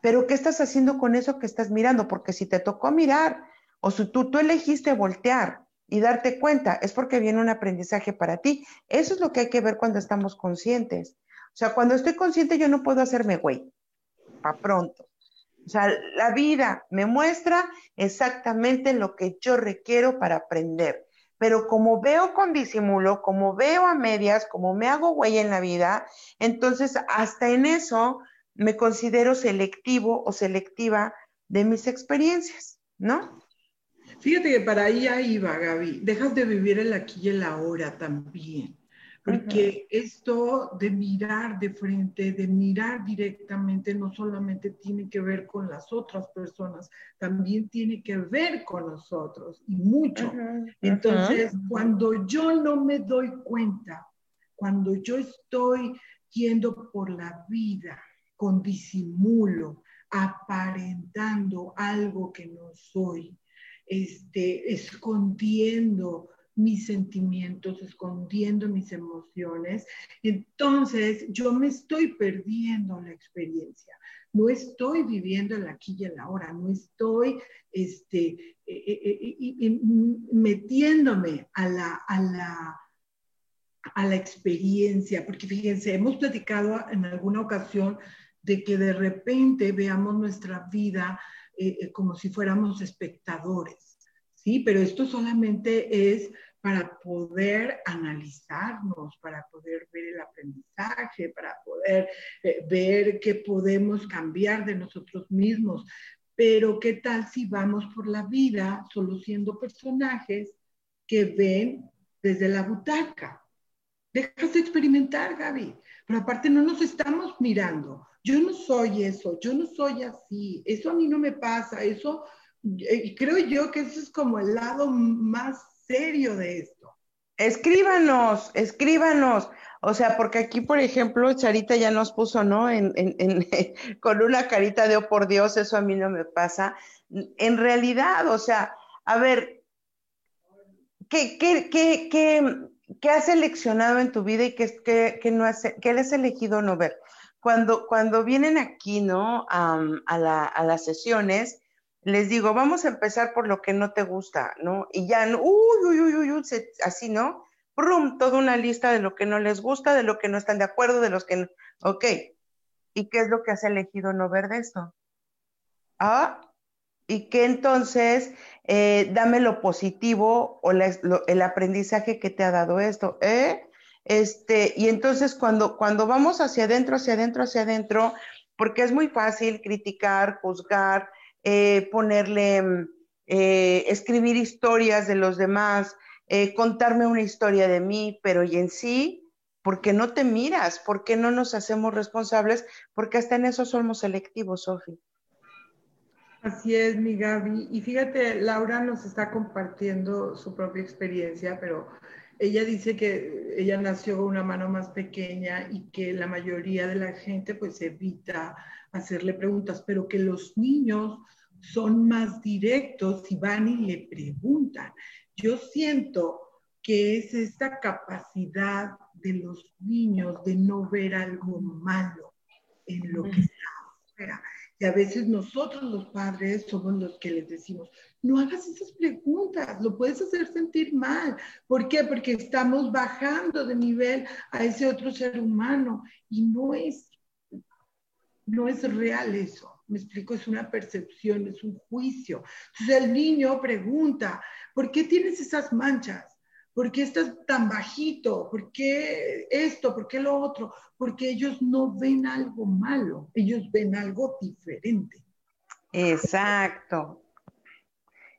[SPEAKER 2] Pero ¿qué estás haciendo con eso que estás mirando? Porque si te tocó mirar o si tú, tú elegiste voltear y darte cuenta, es porque viene un aprendizaje para ti. Eso es lo que hay que ver cuando estamos conscientes. O sea, cuando estoy consciente yo no puedo hacerme güey, para pronto. O sea, la vida me muestra exactamente lo que yo requiero para aprender. Pero como veo con disimulo, como veo a medias, como me hago güey en la vida, entonces hasta en eso me considero selectivo o selectiva de mis experiencias, ¿no?
[SPEAKER 1] Fíjate que para ahí iba, Gaby. Dejas de vivir el aquí y el ahora también. Porque esto de mirar de frente, de mirar directamente, no solamente tiene que ver con las otras personas, también tiene que ver con nosotros y mucho. Entonces, cuando yo no me doy cuenta, cuando yo estoy yendo por la vida con disimulo, aparentando algo que no soy, este, escondiendo mis sentimientos, escondiendo mis emociones. Entonces, yo me estoy perdiendo la experiencia. No estoy viviendo el aquí y el ahora, no estoy este, eh, eh, eh, metiéndome a la, a, la, a la experiencia, porque fíjense, hemos platicado en alguna ocasión de que de repente veamos nuestra vida como si fuéramos espectadores, ¿sí? Pero esto solamente es para poder analizarnos, para poder ver el aprendizaje, para poder eh, ver qué podemos cambiar de nosotros mismos. Pero ¿qué tal si vamos por la vida solo siendo personajes que ven desde la butaca? Dejas de experimentar, Gaby. Pero aparte no nos estamos mirando, yo no soy eso, yo no soy así, eso a mí no me pasa, eso, y creo yo que eso es como el lado más serio de esto.
[SPEAKER 2] Escríbanos, escríbanos. O sea, porque aquí, por ejemplo, Charita ya nos puso, ¿no? En, en, [laughs] con una carita de, oh, por Dios, eso a mí no me pasa. En realidad, o sea, a ver, ¿qué, qué, qué, qué ¿qué has seleccionado en tu vida y qué, qué, no has, qué has elegido no ver? Cuando, cuando vienen aquí, ¿no? a, la, a las sesiones, les digo, vamos a empezar por lo que no te gusta, ¿no? Y ya, uy, uy, uy, uy, así, ¿no? Brum, toda una lista de lo que no les gusta, de lo que no están de acuerdo, de los que no. Ok. ¿Y qué es lo que has elegido no ver de esto? Ah, y que entonces eh, dame lo positivo o el aprendizaje que te ha dado esto, ¿eh? Este, y entonces cuando, cuando vamos hacia adentro, hacia adentro, hacia adentro, porque es muy fácil criticar, juzgar, eh, ponerle, mm, eh, escribir historias de los demás, contarme una historia de mí, pero y en sí, ¿por qué no te miras? ¿Por qué no nos hacemos responsables? Porque hasta en eso somos selectivos, Sofi.
[SPEAKER 1] Así es, mi Gaby. Y fíjate, Laura nos está compartiendo su propia experiencia, pero ella dice que ella nació con una mano más pequeña y que la mayoría de la gente pues evita hacerle preguntas, pero que los niños son más directos y van y le preguntan. Yo siento que es esta capacidad de los niños de no ver algo malo en lo que está afuera. Y a veces nosotros los padres somos los que les decimos, no hagas esas preguntas, lo puedes hacer sentir mal. ¿Por qué? Porque estamos bajando de nivel a ese otro ser humano y no es, no es real eso. Me explico, es una percepción, es un juicio. Entonces el niño pregunta, ¿por qué tienes esas manchas? ¿Por qué estás tan bajito? ¿Por qué esto? ¿Por qué lo otro? Porque ellos no ven algo malo, ellos ven algo diferente.
[SPEAKER 2] Exacto.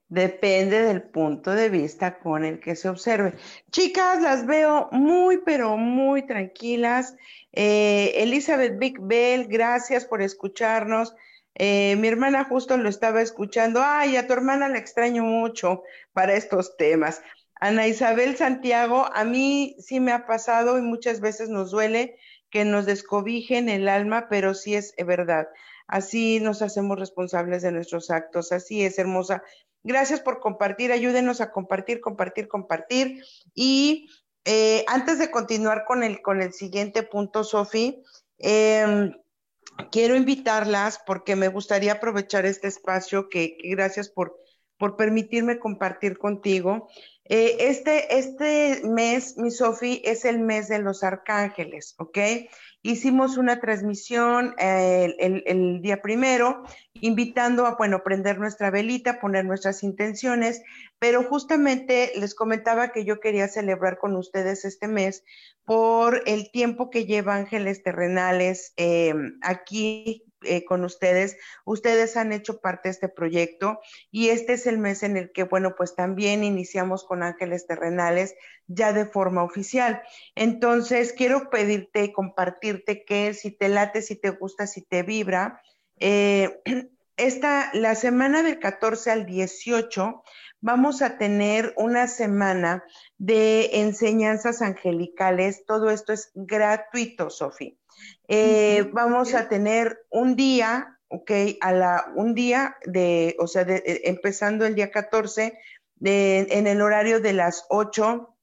[SPEAKER 2] Depende del punto de vista con el que se observe. Chicas, las veo muy, pero muy tranquilas. Eh, Elizabeth Big Bell, gracias por escucharnos. Eh, mi hermana justo lo estaba escuchando. Ay, a tu hermana la extraño mucho para estos temas. Ana Isabel Santiago, a mí sí me ha pasado y muchas veces nos duele que nos descobijen el alma, pero sí es verdad. Así nos hacemos responsables de nuestros actos. Así es, hermosa. Gracias por compartir. Ayúdenos a compartir, compartir, compartir. Y eh, antes de continuar con el, con el siguiente punto, Sofi, em, quiero invitarlas porque me gustaría aprovechar este espacio que, que gracias por, por permitirme compartir contigo. Eh, este, este mes, mi Sofi, es el mes de los arcángeles, ¿ok? Hicimos una transmisión eh, el, día primero, invitando a, bueno, prender nuestra velita, poner nuestras intenciones, pero justamente les comentaba que yo quería celebrar con ustedes este mes por el tiempo que lleva Ángeles Terrenales eh, aquí eh, con ustedes. Ustedes han hecho parte de este proyecto y este es el mes en el que, bueno, pues también iniciamos con Ángeles Terrenales ya de forma oficial. Entonces, quiero pedirte y compartirte que si te late, si te gusta, si te vibra, eh, [clears throat] esta, la semana del 14 al 18 vamos a tener una semana de enseñanzas angelicales. Todo esto es gratuito, Sofi. Eh, vamos a tener un día, ok, a la, un día de, o sea, eh, empezando el día 14, en el horario de las 8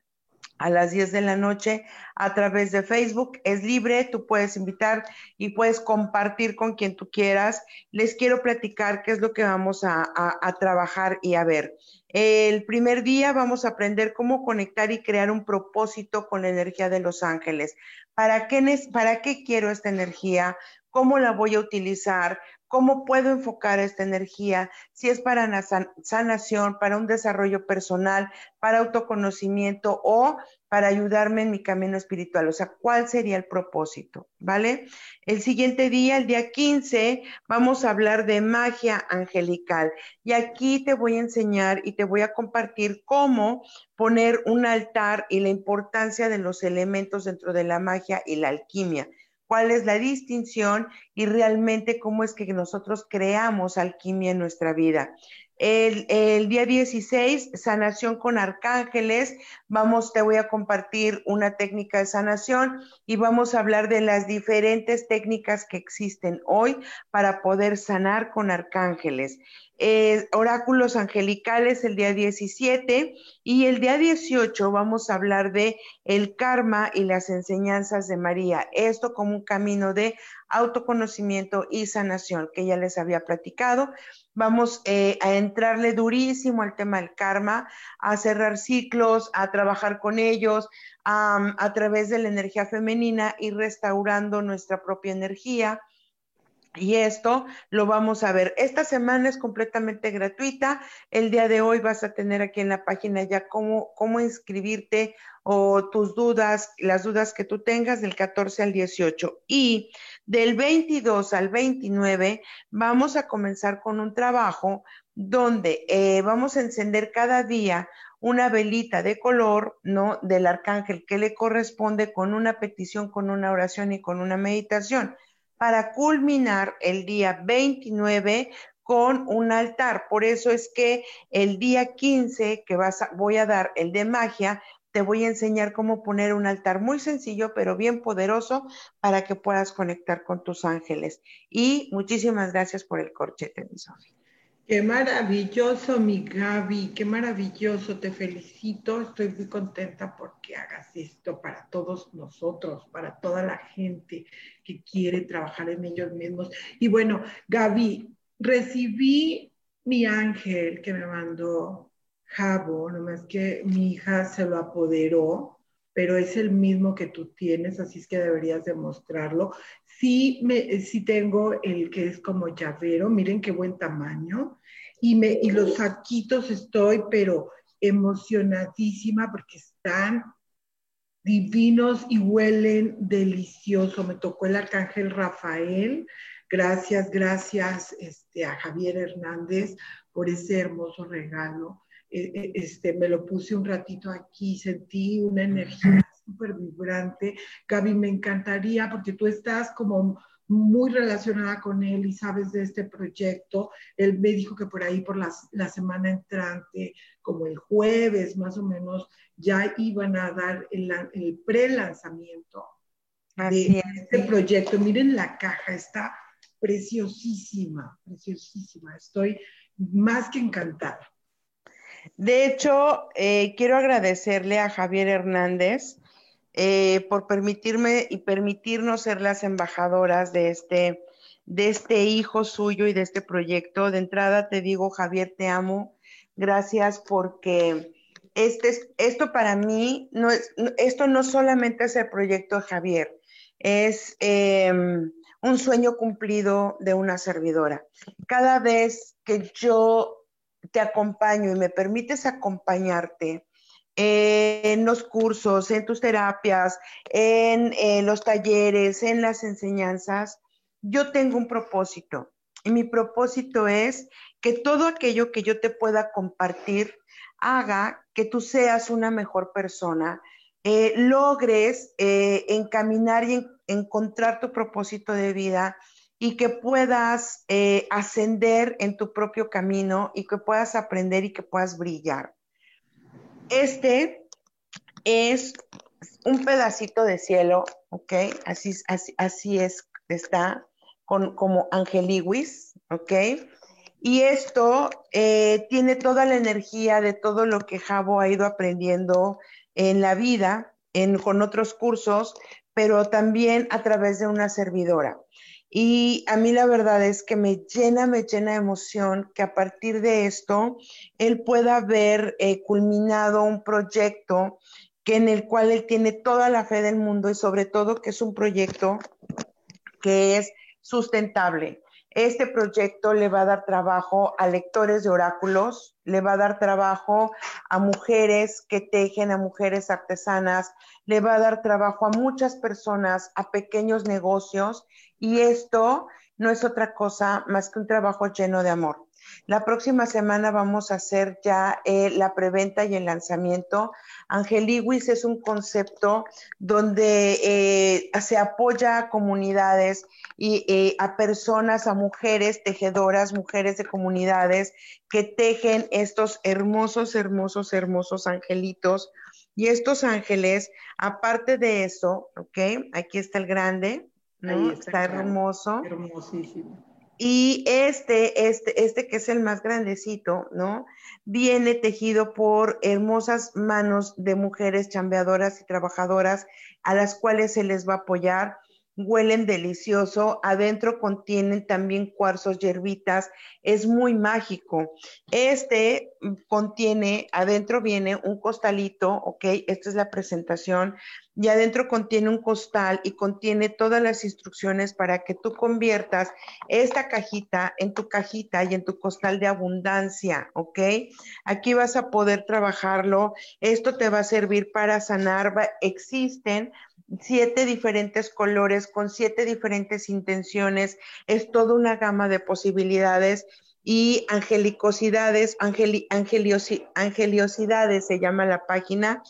[SPEAKER 2] a las 10 de la noche a través de Facebook. Es libre, tú puedes invitar y puedes compartir con quien tú quieras. Les quiero platicar qué es lo que vamos a, a trabajar y a ver. El primer día vamos a aprender cómo conectar y crear un propósito con la energía de los ángeles. ¿Para qué, ¿Para qué quiero esta energía? ¿Cómo la voy a utilizar? ¿Cómo puedo enfocar esta energía? Si es para sanación, para un desarrollo personal, para autoconocimiento o para ayudarme en mi camino espiritual. O sea, ¿cuál sería el propósito? ¿Vale? El siguiente día, el día 15, vamos a hablar de magia angelical. Y aquí te voy a enseñar y te voy a compartir cómo poner un altar y la importancia de los elementos dentro de la magia y la alquimia cuál es la distinción y realmente cómo es que nosotros creamos alquimia en nuestra vida. El, día 16, sanación con arcángeles. Vamos, te voy a compartir una técnica de sanación y vamos a hablar de las diferentes técnicas que existen hoy para poder sanar con arcángeles. oráculos angelicales el día 17 y el día 18 vamos a hablar de el karma y las enseñanzas de María. Esto como un camino de autoconocimiento y sanación que ya les había platicado. Vamos eh, a entrarle durísimo al tema del karma, a cerrar ciclos, a trabajar con ellos a través de la energía femenina y restaurando nuestra propia energía. Y esto lo vamos a ver. Esta semana es completamente gratuita. El día de hoy vas a tener aquí en la página ya cómo, cómo inscribirte o tus dudas, las dudas que tú tengas del 14 al 18. Y del 22 al 29 vamos a comenzar con un trabajo donde eh, vamos a encender cada día una velita de color, ¿no? Del arcángel que le corresponde con una petición, con una oración y con una meditación para culminar el día 29 con un altar. Por eso es que el día 15 que vas voy a dar el de magia, te voy a enseñar cómo poner un altar muy sencillo, pero bien poderoso para que puedas conectar con tus ángeles. Y muchísimas gracias por el corchete, mi Sofía.
[SPEAKER 1] Qué maravilloso, mi Gaby, qué maravilloso, te felicito, estoy muy contenta porque hagas esto para todos nosotros, para toda la gente que quiere trabajar en ellos mismos. Y bueno, Gaby, recibí mi ángel que me mandó Jabo, nomás que mi hija se lo apoderó, pero es el mismo que tú tienes, así es que deberías demostrarlo. Sí, me, sí tengo el que es como llavero, miren qué buen tamaño, y, me, y los saquitos estoy, pero emocionadísima porque están divinos y huelen delicioso. Me tocó el arcángel Rafael. Gracias, gracias este, a Javier Hernández por ese hermoso regalo. Eh, eh, este, me lo puse un ratito aquí, sentí una energía súper vibrante. Gaby, me encantaría porque tú estás como muy relacionada con él y sabes de este proyecto. Él me dijo que por ahí, por la, la semana entrante, como el jueves más o menos, ya iban a dar el, el pre-lanzamiento de este proyecto. Miren la caja, está preciosísima, preciosísima. Estoy más que encantada.
[SPEAKER 2] De hecho, eh, quiero agradecerle a Javier Hernández eh, por permitirme y permitirnos ser las embajadoras de este, de este hijo suyo y de este proyecto. De entrada te digo, Javier, te amo. Gracias porque este, esto para mí, no es, esto no solamente es el proyecto de Javier, es em, un sueño cumplido de una servidora. Cada vez que yo te acompaño y me permites acompañarte en los cursos, en tus terapias, en, los talleres, en las enseñanzas, yo tengo un propósito. Y mi propósito es que todo aquello que yo te pueda compartir haga que tú seas una mejor persona, eh, logres eh, encaminar y encontrar tu propósito de vida y que puedas eh, ascender en tu propio camino y que puedas aprender y que puedas brillar. Este es un pedacito de cielo, ¿ok? Así, así, así es, está con, como angeliwis, ¿ok? Y esto eh, tiene toda la energía de todo lo que Javo ha ido aprendiendo en la vida, en, con otros cursos, pero también a través de una servidora. Y a mí la verdad es que me llena, me llena de emoción que a partir de esto él pueda haber eh, culminado un proyecto que en el cual él tiene toda la fe del mundo y sobre todo que es un proyecto que es sustentable. Este proyecto le va a dar trabajo a lectores de oráculos, le va a dar trabajo a mujeres que tejen, a mujeres artesanas, le va a dar trabajo a muchas personas, a pequeños negocios y esto no es otra cosa más que un trabajo lleno de amor. La próxima semana vamos a hacer ya eh, la preventa y el lanzamiento. Angeliwis es un concepto donde eh, se apoya a comunidades y eh, a personas, a mujeres tejedoras, mujeres de comunidades que tejen estos hermosos, hermosos, hermosos angelitos. Y estos ángeles, aparte de eso, ¿ok? Aquí está el grande, ¿no? Está, hermoso.
[SPEAKER 1] Hermosísimo.
[SPEAKER 2] Y este, este, este que es el más grandecito, ¿no? Viene tejido por hermosas manos de mujeres chambeadoras y trabajadoras a las cuales se les va a apoyar huelen delicioso, adentro contienen también cuarzos, hierbitas, es muy mágico. Este mm, contiene, adentro viene un costalito, ok, esta es la presentación, y adentro contiene un costal y contiene todas las instrucciones para que tú conviertas esta cajita en tu cajita y en tu costal de abundancia, ¿ok? Aquí vas a poder trabajarlo, esto te va a servir para sanar, existen siete diferentes colores con siete diferentes intenciones, es toda una gama de posibilidades y angelicosidades, angeliosidades se llama la página,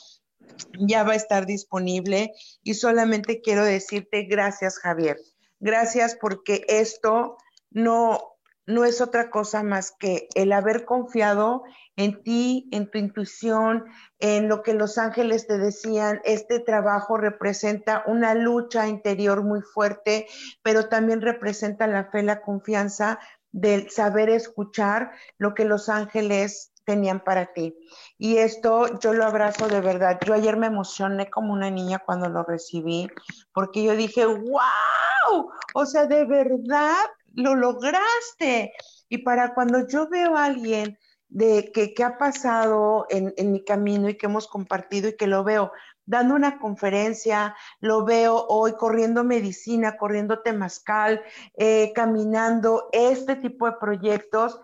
[SPEAKER 2] ya va a estar disponible y solamente quiero decirte gracias Javier, gracias porque esto no, no es otra cosa más que el haber confiado en ti, en tu intuición, en lo que los ángeles te decían. Este trabajo representa una lucha interior muy fuerte, pero también representa la fe, la confianza del saber escuchar lo que los ángeles tenían para ti. Y esto yo lo abrazo de verdad. Yo ayer me emocioné como una niña cuando lo recibí, porque yo dije, wow, o sea, de verdad lo lograste. Y para cuando yo veo a alguien de que, ha pasado en, mi camino y que hemos compartido y que lo veo dando una conferencia, lo veo hoy corriendo medicina, corriendo temazcal, eh, caminando este tipo de proyectos.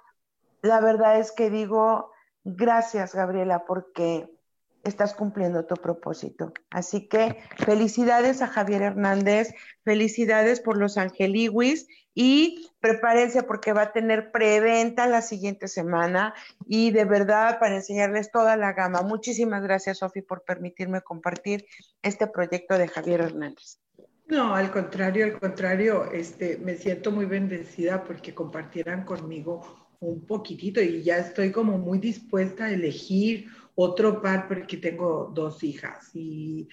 [SPEAKER 2] La verdad es que digo, gracias Gabriela, porque estás cumpliendo tu propósito. Así que felicidades a Javier Hernández, felicidades por los Angeliwis y prepárense porque va a tener preventa la siguiente semana y de verdad para enseñarles toda la gama. Muchísimas gracias, Sofi, por permitirme compartir este proyecto de Javier Hernández.
[SPEAKER 1] No, al contrario, al contrario, este, me siento muy bendecida porque compartieran conmigo un poquitito y ya estoy como muy dispuesta a elegir otro par porque tengo dos hijas y,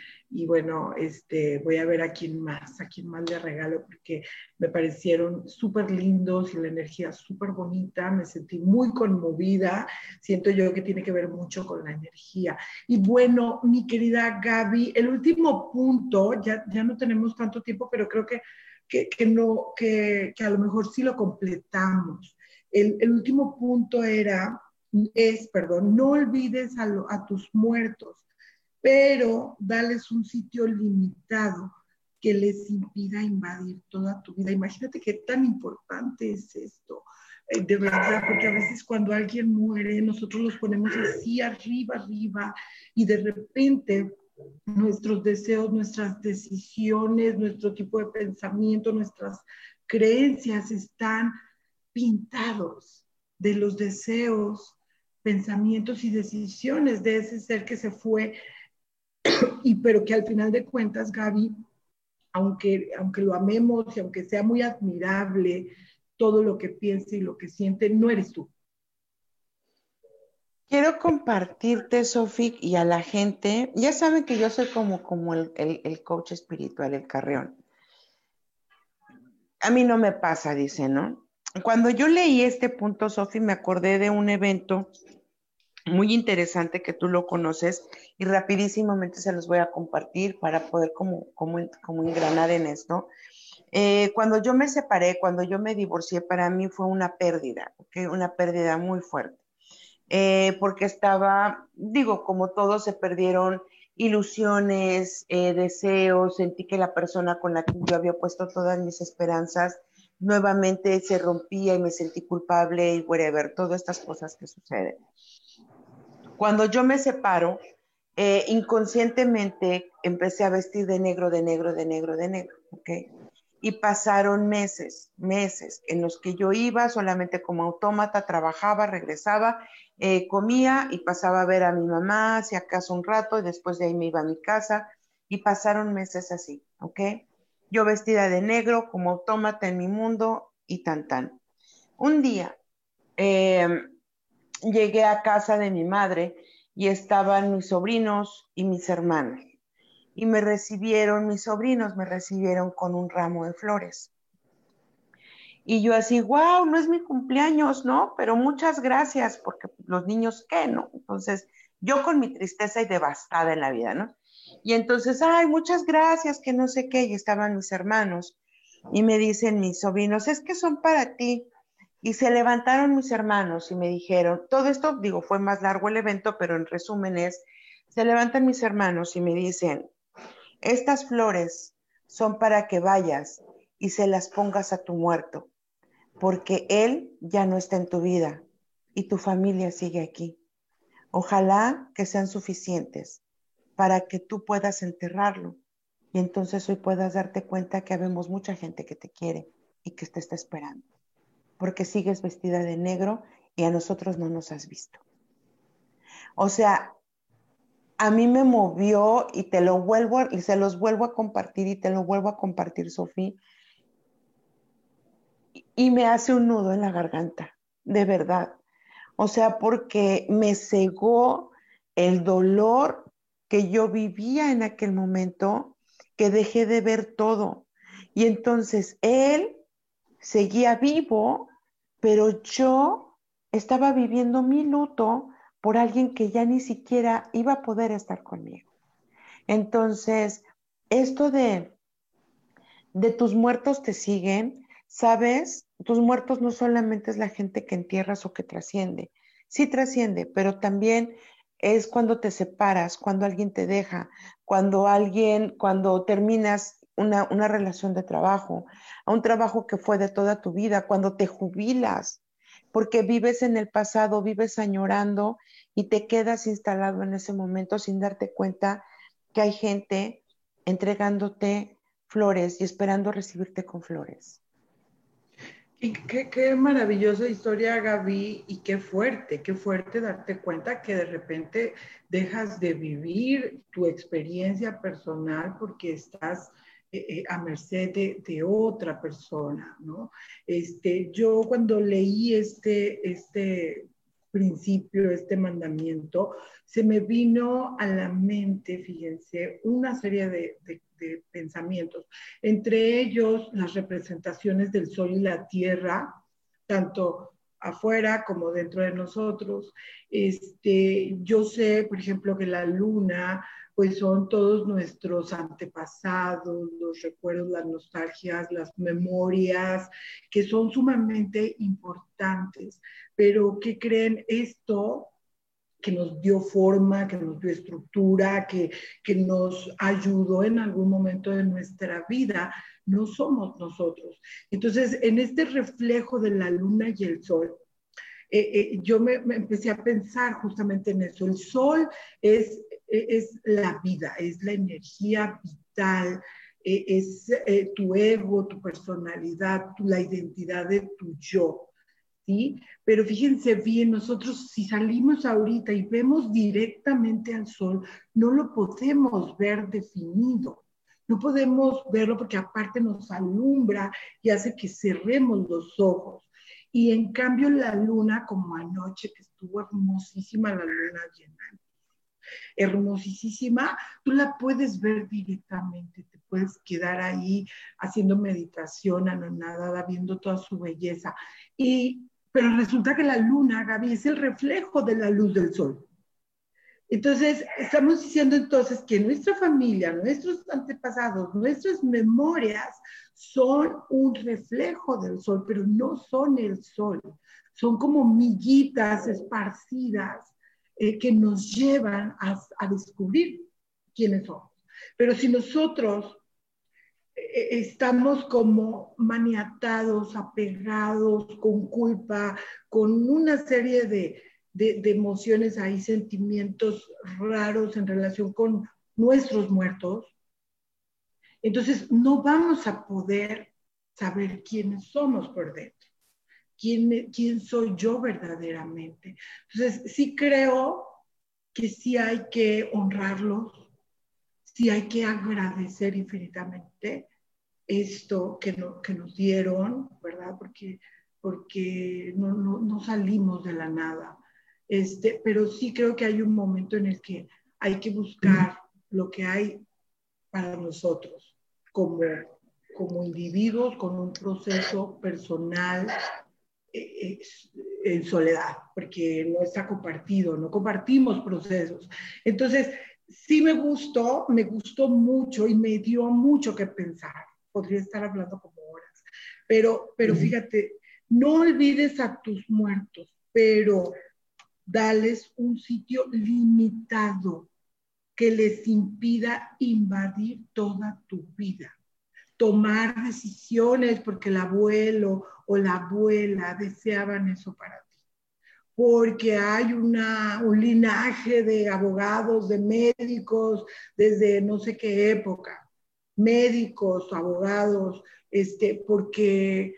[SPEAKER 1] bueno, este, voy a ver a quién más, a quién más le regalo porque me parecieron súper lindos y la energía súper bonita, me sentí muy conmovida, siento yo que tiene que ver mucho con la energía. Y bueno, mi querida Gaby, el último punto, ya, ya no tenemos tanto tiempo, pero creo que, que, no, que, que, a lo mejor sí lo completamos. El, el último punto era es, perdón, no olvides a, a tus muertos, pero dales un sitio limitado que les impida invadir toda tu vida. Imagínate qué tan importante es esto, eh, de verdad, porque a veces cuando alguien muere, nosotros los ponemos así arriba, arriba, y de repente nuestros deseos, nuestras decisiones, nuestro tipo de pensamiento, nuestras creencias están pintados de los deseos pensamientos y decisiones de ese ser que se fue, y pero que al final de cuentas, Gaby, aunque, aunque lo amemos y aunque sea muy admirable todo lo que piensa y lo que siente, no eres tú.
[SPEAKER 2] Quiero compartirte, Sofi, y a la gente, ya saben que yo soy como, como el, el coach espiritual, el carreón. A mí no me pasa, dice, ¿no? Cuando yo leí este punto, Sofi, me acordé de un evento muy interesante que tú lo conoces y rapidísimamente se los voy a compartir para poder como, como, como engranar en esto. Eh, cuando yo me separé, cuando yo me divorcié, para mí fue una pérdida, una pérdida muy fuerte, eh, porque estaba, digo, como todos se perdieron ilusiones, eh, deseos, sentí que la persona con la que yo había puesto todas mis esperanzas nuevamente se rompía y me sentí culpable y whatever, todas estas cosas que suceden. Cuando yo me separo, eh, inconscientemente empecé a vestir de negro, de negro, de negro, de negro, ¿ok? Y pasaron meses, meses, en los que yo iba solamente como autómata, trabajaba, regresaba, eh, comía y pasaba a ver a mi mamá, si acaso un rato, y después de ahí me iba a mi casa. Y pasaron meses así, ¿ok? Yo vestida de negro como autómata en mi mundo y tan tan. Un día em, llegué a casa de mi madre y estaban mis sobrinos y mis hermanos. Y me recibieron, mis sobrinos me recibieron con un ramo de flores. Y yo así, wow, no es mi cumpleaños, ¿no? Pero muchas gracias, porque los niños, ¿qué? ¿No? Entonces, yo con mi tristeza y devastada en la vida, ¿no? Y entonces, ay, muchas gracias, que no sé qué, y estaban mis hermanos. Y me dicen mis sobrinos, es que son para ti. Y se levantaron mis hermanos y me dijeron, todo esto, digo, fue más largo el evento, pero en resumen es, se levantan mis hermanos y me dicen, estas flores son para que vayas y se las pongas a tu muerto, porque él ya no está en tu vida y tu familia sigue aquí. Ojalá que sean suficientes para que tú puedas enterrarlo y entonces hoy puedas darte cuenta que habemos mucha gente que te quiere y que te está esperando, porque sigues vestida de negro y a nosotros no nos has visto. O sea, a mí me movió y te lo vuelvo y se los vuelvo a compartir y te lo vuelvo a compartir, Sofía. Y me hace un nudo en la garganta, de verdad. O sea, porque me cegó el dolor que yo vivía en aquel momento, que dejé de ver todo. Y entonces él seguía vivo, pero yo estaba viviendo mi luto por alguien que ya ni siquiera iba a poder estar conmigo. Entonces, esto de, de tus muertos te siguen, ¿sabes? Tus muertos no solamente es la gente que entierras o que trasciende, sí trasciende, pero también es cuando te separas, cuando alguien te deja, cuando alguien, cuando terminas una, una, relación de trabajo, a un trabajo que fue de toda tu vida, cuando te jubilas, porque vives en el pasado, vives añorando y te quedas instalado en ese momento sin darte cuenta que hay gente entregándote flores y esperando recibirte con flores.
[SPEAKER 1] Y qué, maravillosa historia, Gaby, y qué fuerte, qué fuerte darte cuenta que de repente dejas de vivir tu experiencia personal porque estás eh, eh, a merced de, otra persona, ¿no? Este, yo cuando leí este, este principio, este mandamiento, se me vino a la mente, fíjense, una serie de de pensamientos, entre ellos las representaciones del sol y la tierra, tanto afuera como dentro de nosotros. Este, yo sé, por ejemplo, que la luna, pues son todos nuestros antepasados, los recuerdos, las nostalgias, las memorias, que son sumamente importantes. Pero, ¿qué creen? Esto que nos dio forma, que nos dio estructura, que, que nos ayudó en algún momento de nuestra vida, no somos nosotros. Entonces, en este reflejo de la luna y el sol, eh, eh, yo me, empecé a pensar justamente en eso. El sol es, es la vida, es la energía vital, eh, es tu ego, tu personalidad, la identidad de tu yo. ¿sí? Pero fíjense bien, nosotros si salimos ahorita y vemos directamente al sol, no lo podemos ver definido. No podemos verlo porque aparte nos alumbra y hace que cerremos los ojos. Y en cambio la luna, como anoche, que estuvo hermosísima la luna llena, hermosísima, tú la puedes ver directamente, te puedes quedar ahí haciendo meditación, anonadada, viendo toda su belleza. Y pero resulta que la luna, Gaby, es el reflejo de la luz del sol. Entonces, estamos diciendo entonces que nuestra familia, nuestros antepasados, nuestras memorias son un reflejo del sol, pero no son el sol. Son como miguitas esparcidas eh, que nos llevan a, a descubrir quiénes somos. Pero si nosotros eh, estamos como maniatados, apegados, con culpa, con una serie de, emociones ahí, sentimientos raros en relación con nuestros muertos. Entonces, no vamos a poder saber quiénes somos por dentro, quién, quién soy yo verdaderamente. Entonces, sí creo que sí hay que honrarlos, sí hay que agradecer infinitamente esto que, no, que nos dieron, ¿verdad? Porque, porque no, no, no, salimos de la nada. Este, pero sí creo que hay un momento en el que hay que buscar lo que hay para nosotros como, como individuos con un proceso personal en soledad, porque no está compartido, no compartimos procesos. Entonces, sí me gustó, me gustó mucho y me dio mucho que pensar. Podría estar hablando como horas, pero, pero fíjate, no olvides a tus muertos, pero dales un sitio limitado que les impida invadir toda tu vida tomar decisiones porque el abuelo o la abuela deseaban eso para ti. Porque hay una, un linaje de abogados, de médicos, desde no sé qué época, médicos, abogados, este, porque,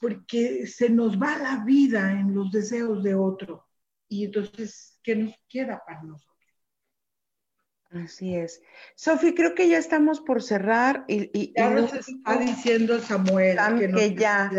[SPEAKER 1] porque se nos va la vida en los deseos de otro. Y entonces, ¿qué nos queda para nosotros?
[SPEAKER 2] Así es. Sofi, creo que ya estamos por cerrar y,
[SPEAKER 1] ya nos está diciendo Samuel
[SPEAKER 2] que, ya.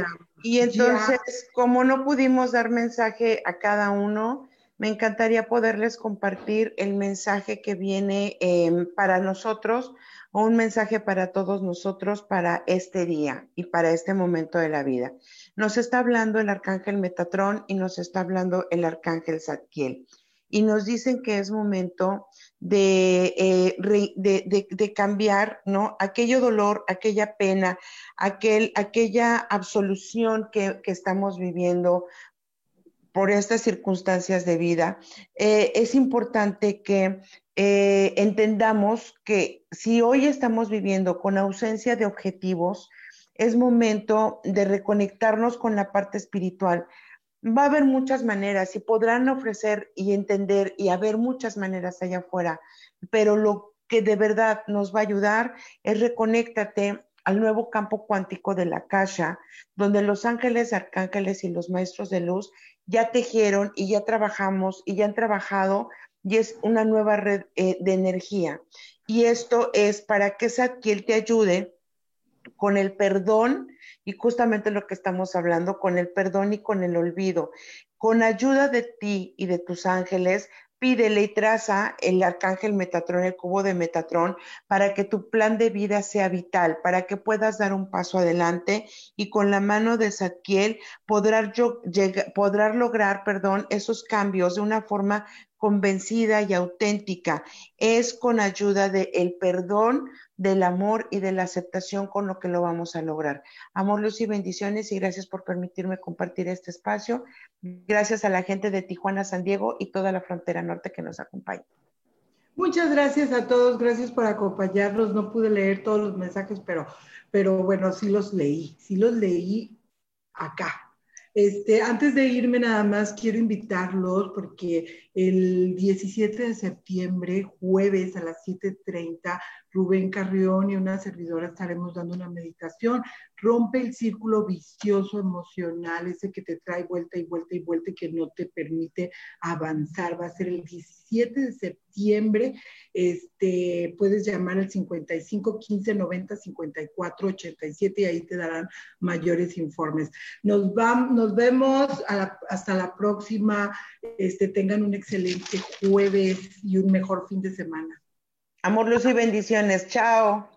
[SPEAKER 2] Y entonces, como no pudimos dar mensaje a cada uno, me encantaría poderles compartir el mensaje que viene em, para nosotros o un mensaje para todos nosotros para este día y para este momento de la vida. Nos está hablando el arcángel Metatrón y nos está hablando el arcángel Zadkiel y nos dicen que es momento eh, de, de, cambiar, ¿no? Aquello dolor, aquella pena, aquel, aquella absolución que, estamos viviendo por estas circunstancias de vida, eh, es importante que eh, entendamos que si hoy estamos viviendo con ausencia de objetivos, es momento de reconectarnos con la parte espiritual, va a haber muchas maneras y podrán ofrecer y entender y haber muchas maneras allá afuera, pero lo que de verdad nos va a ayudar es reconéctate al nuevo campo cuántico de la caja, donde los ángeles, arcángeles y los maestros de luz ya tejieron y ya trabajamos y ya han trabajado y es una nueva red eh, de energía. Y esto es para que Satkiel te ayude con el perdón y justamente lo que estamos hablando, con el perdón y con el olvido. Con ayuda de ti y de tus ángeles, pídele y traza el arcángel Metatrón, el cubo de Metatrón, para que tu plan de vida sea vital, para que puedas dar un paso adelante y con la mano de Zadkiel podrás, podrás lograr perdón, esos cambios de una forma convencida y auténtica. Es con ayuda del el perdón, del amor y de la aceptación con lo que lo vamos a lograr. Amor, luz y bendiciones y gracias por permitirme compartir este espacio. Gracias a la gente de Tijuana, San Diego y toda la frontera norte que nos acompaña.
[SPEAKER 1] Muchas gracias a todos, gracias por acompañarnos. No pude leer todos los mensajes, pero, pero bueno, sí los leí, sí los leí acá este, antes de irme nada más quiero invitarlos porque el 17 de septiembre, jueves a las 7.30, Rubén Carrión y una servidora estaremos dando una meditación. Rompe el círculo vicioso emocional, ese que te trae vuelta y vuelta y vuelta y que no te permite avanzar. Va a ser el 17 de septiembre. Este, puedes llamar al 55 15 90 54 87 y ahí te darán mayores informes. Nos, vamos, nos vemos hasta la próxima. Este, tengan un excelente jueves y un mejor fin de semana.
[SPEAKER 2] Amor, luz y bendiciones. Chao.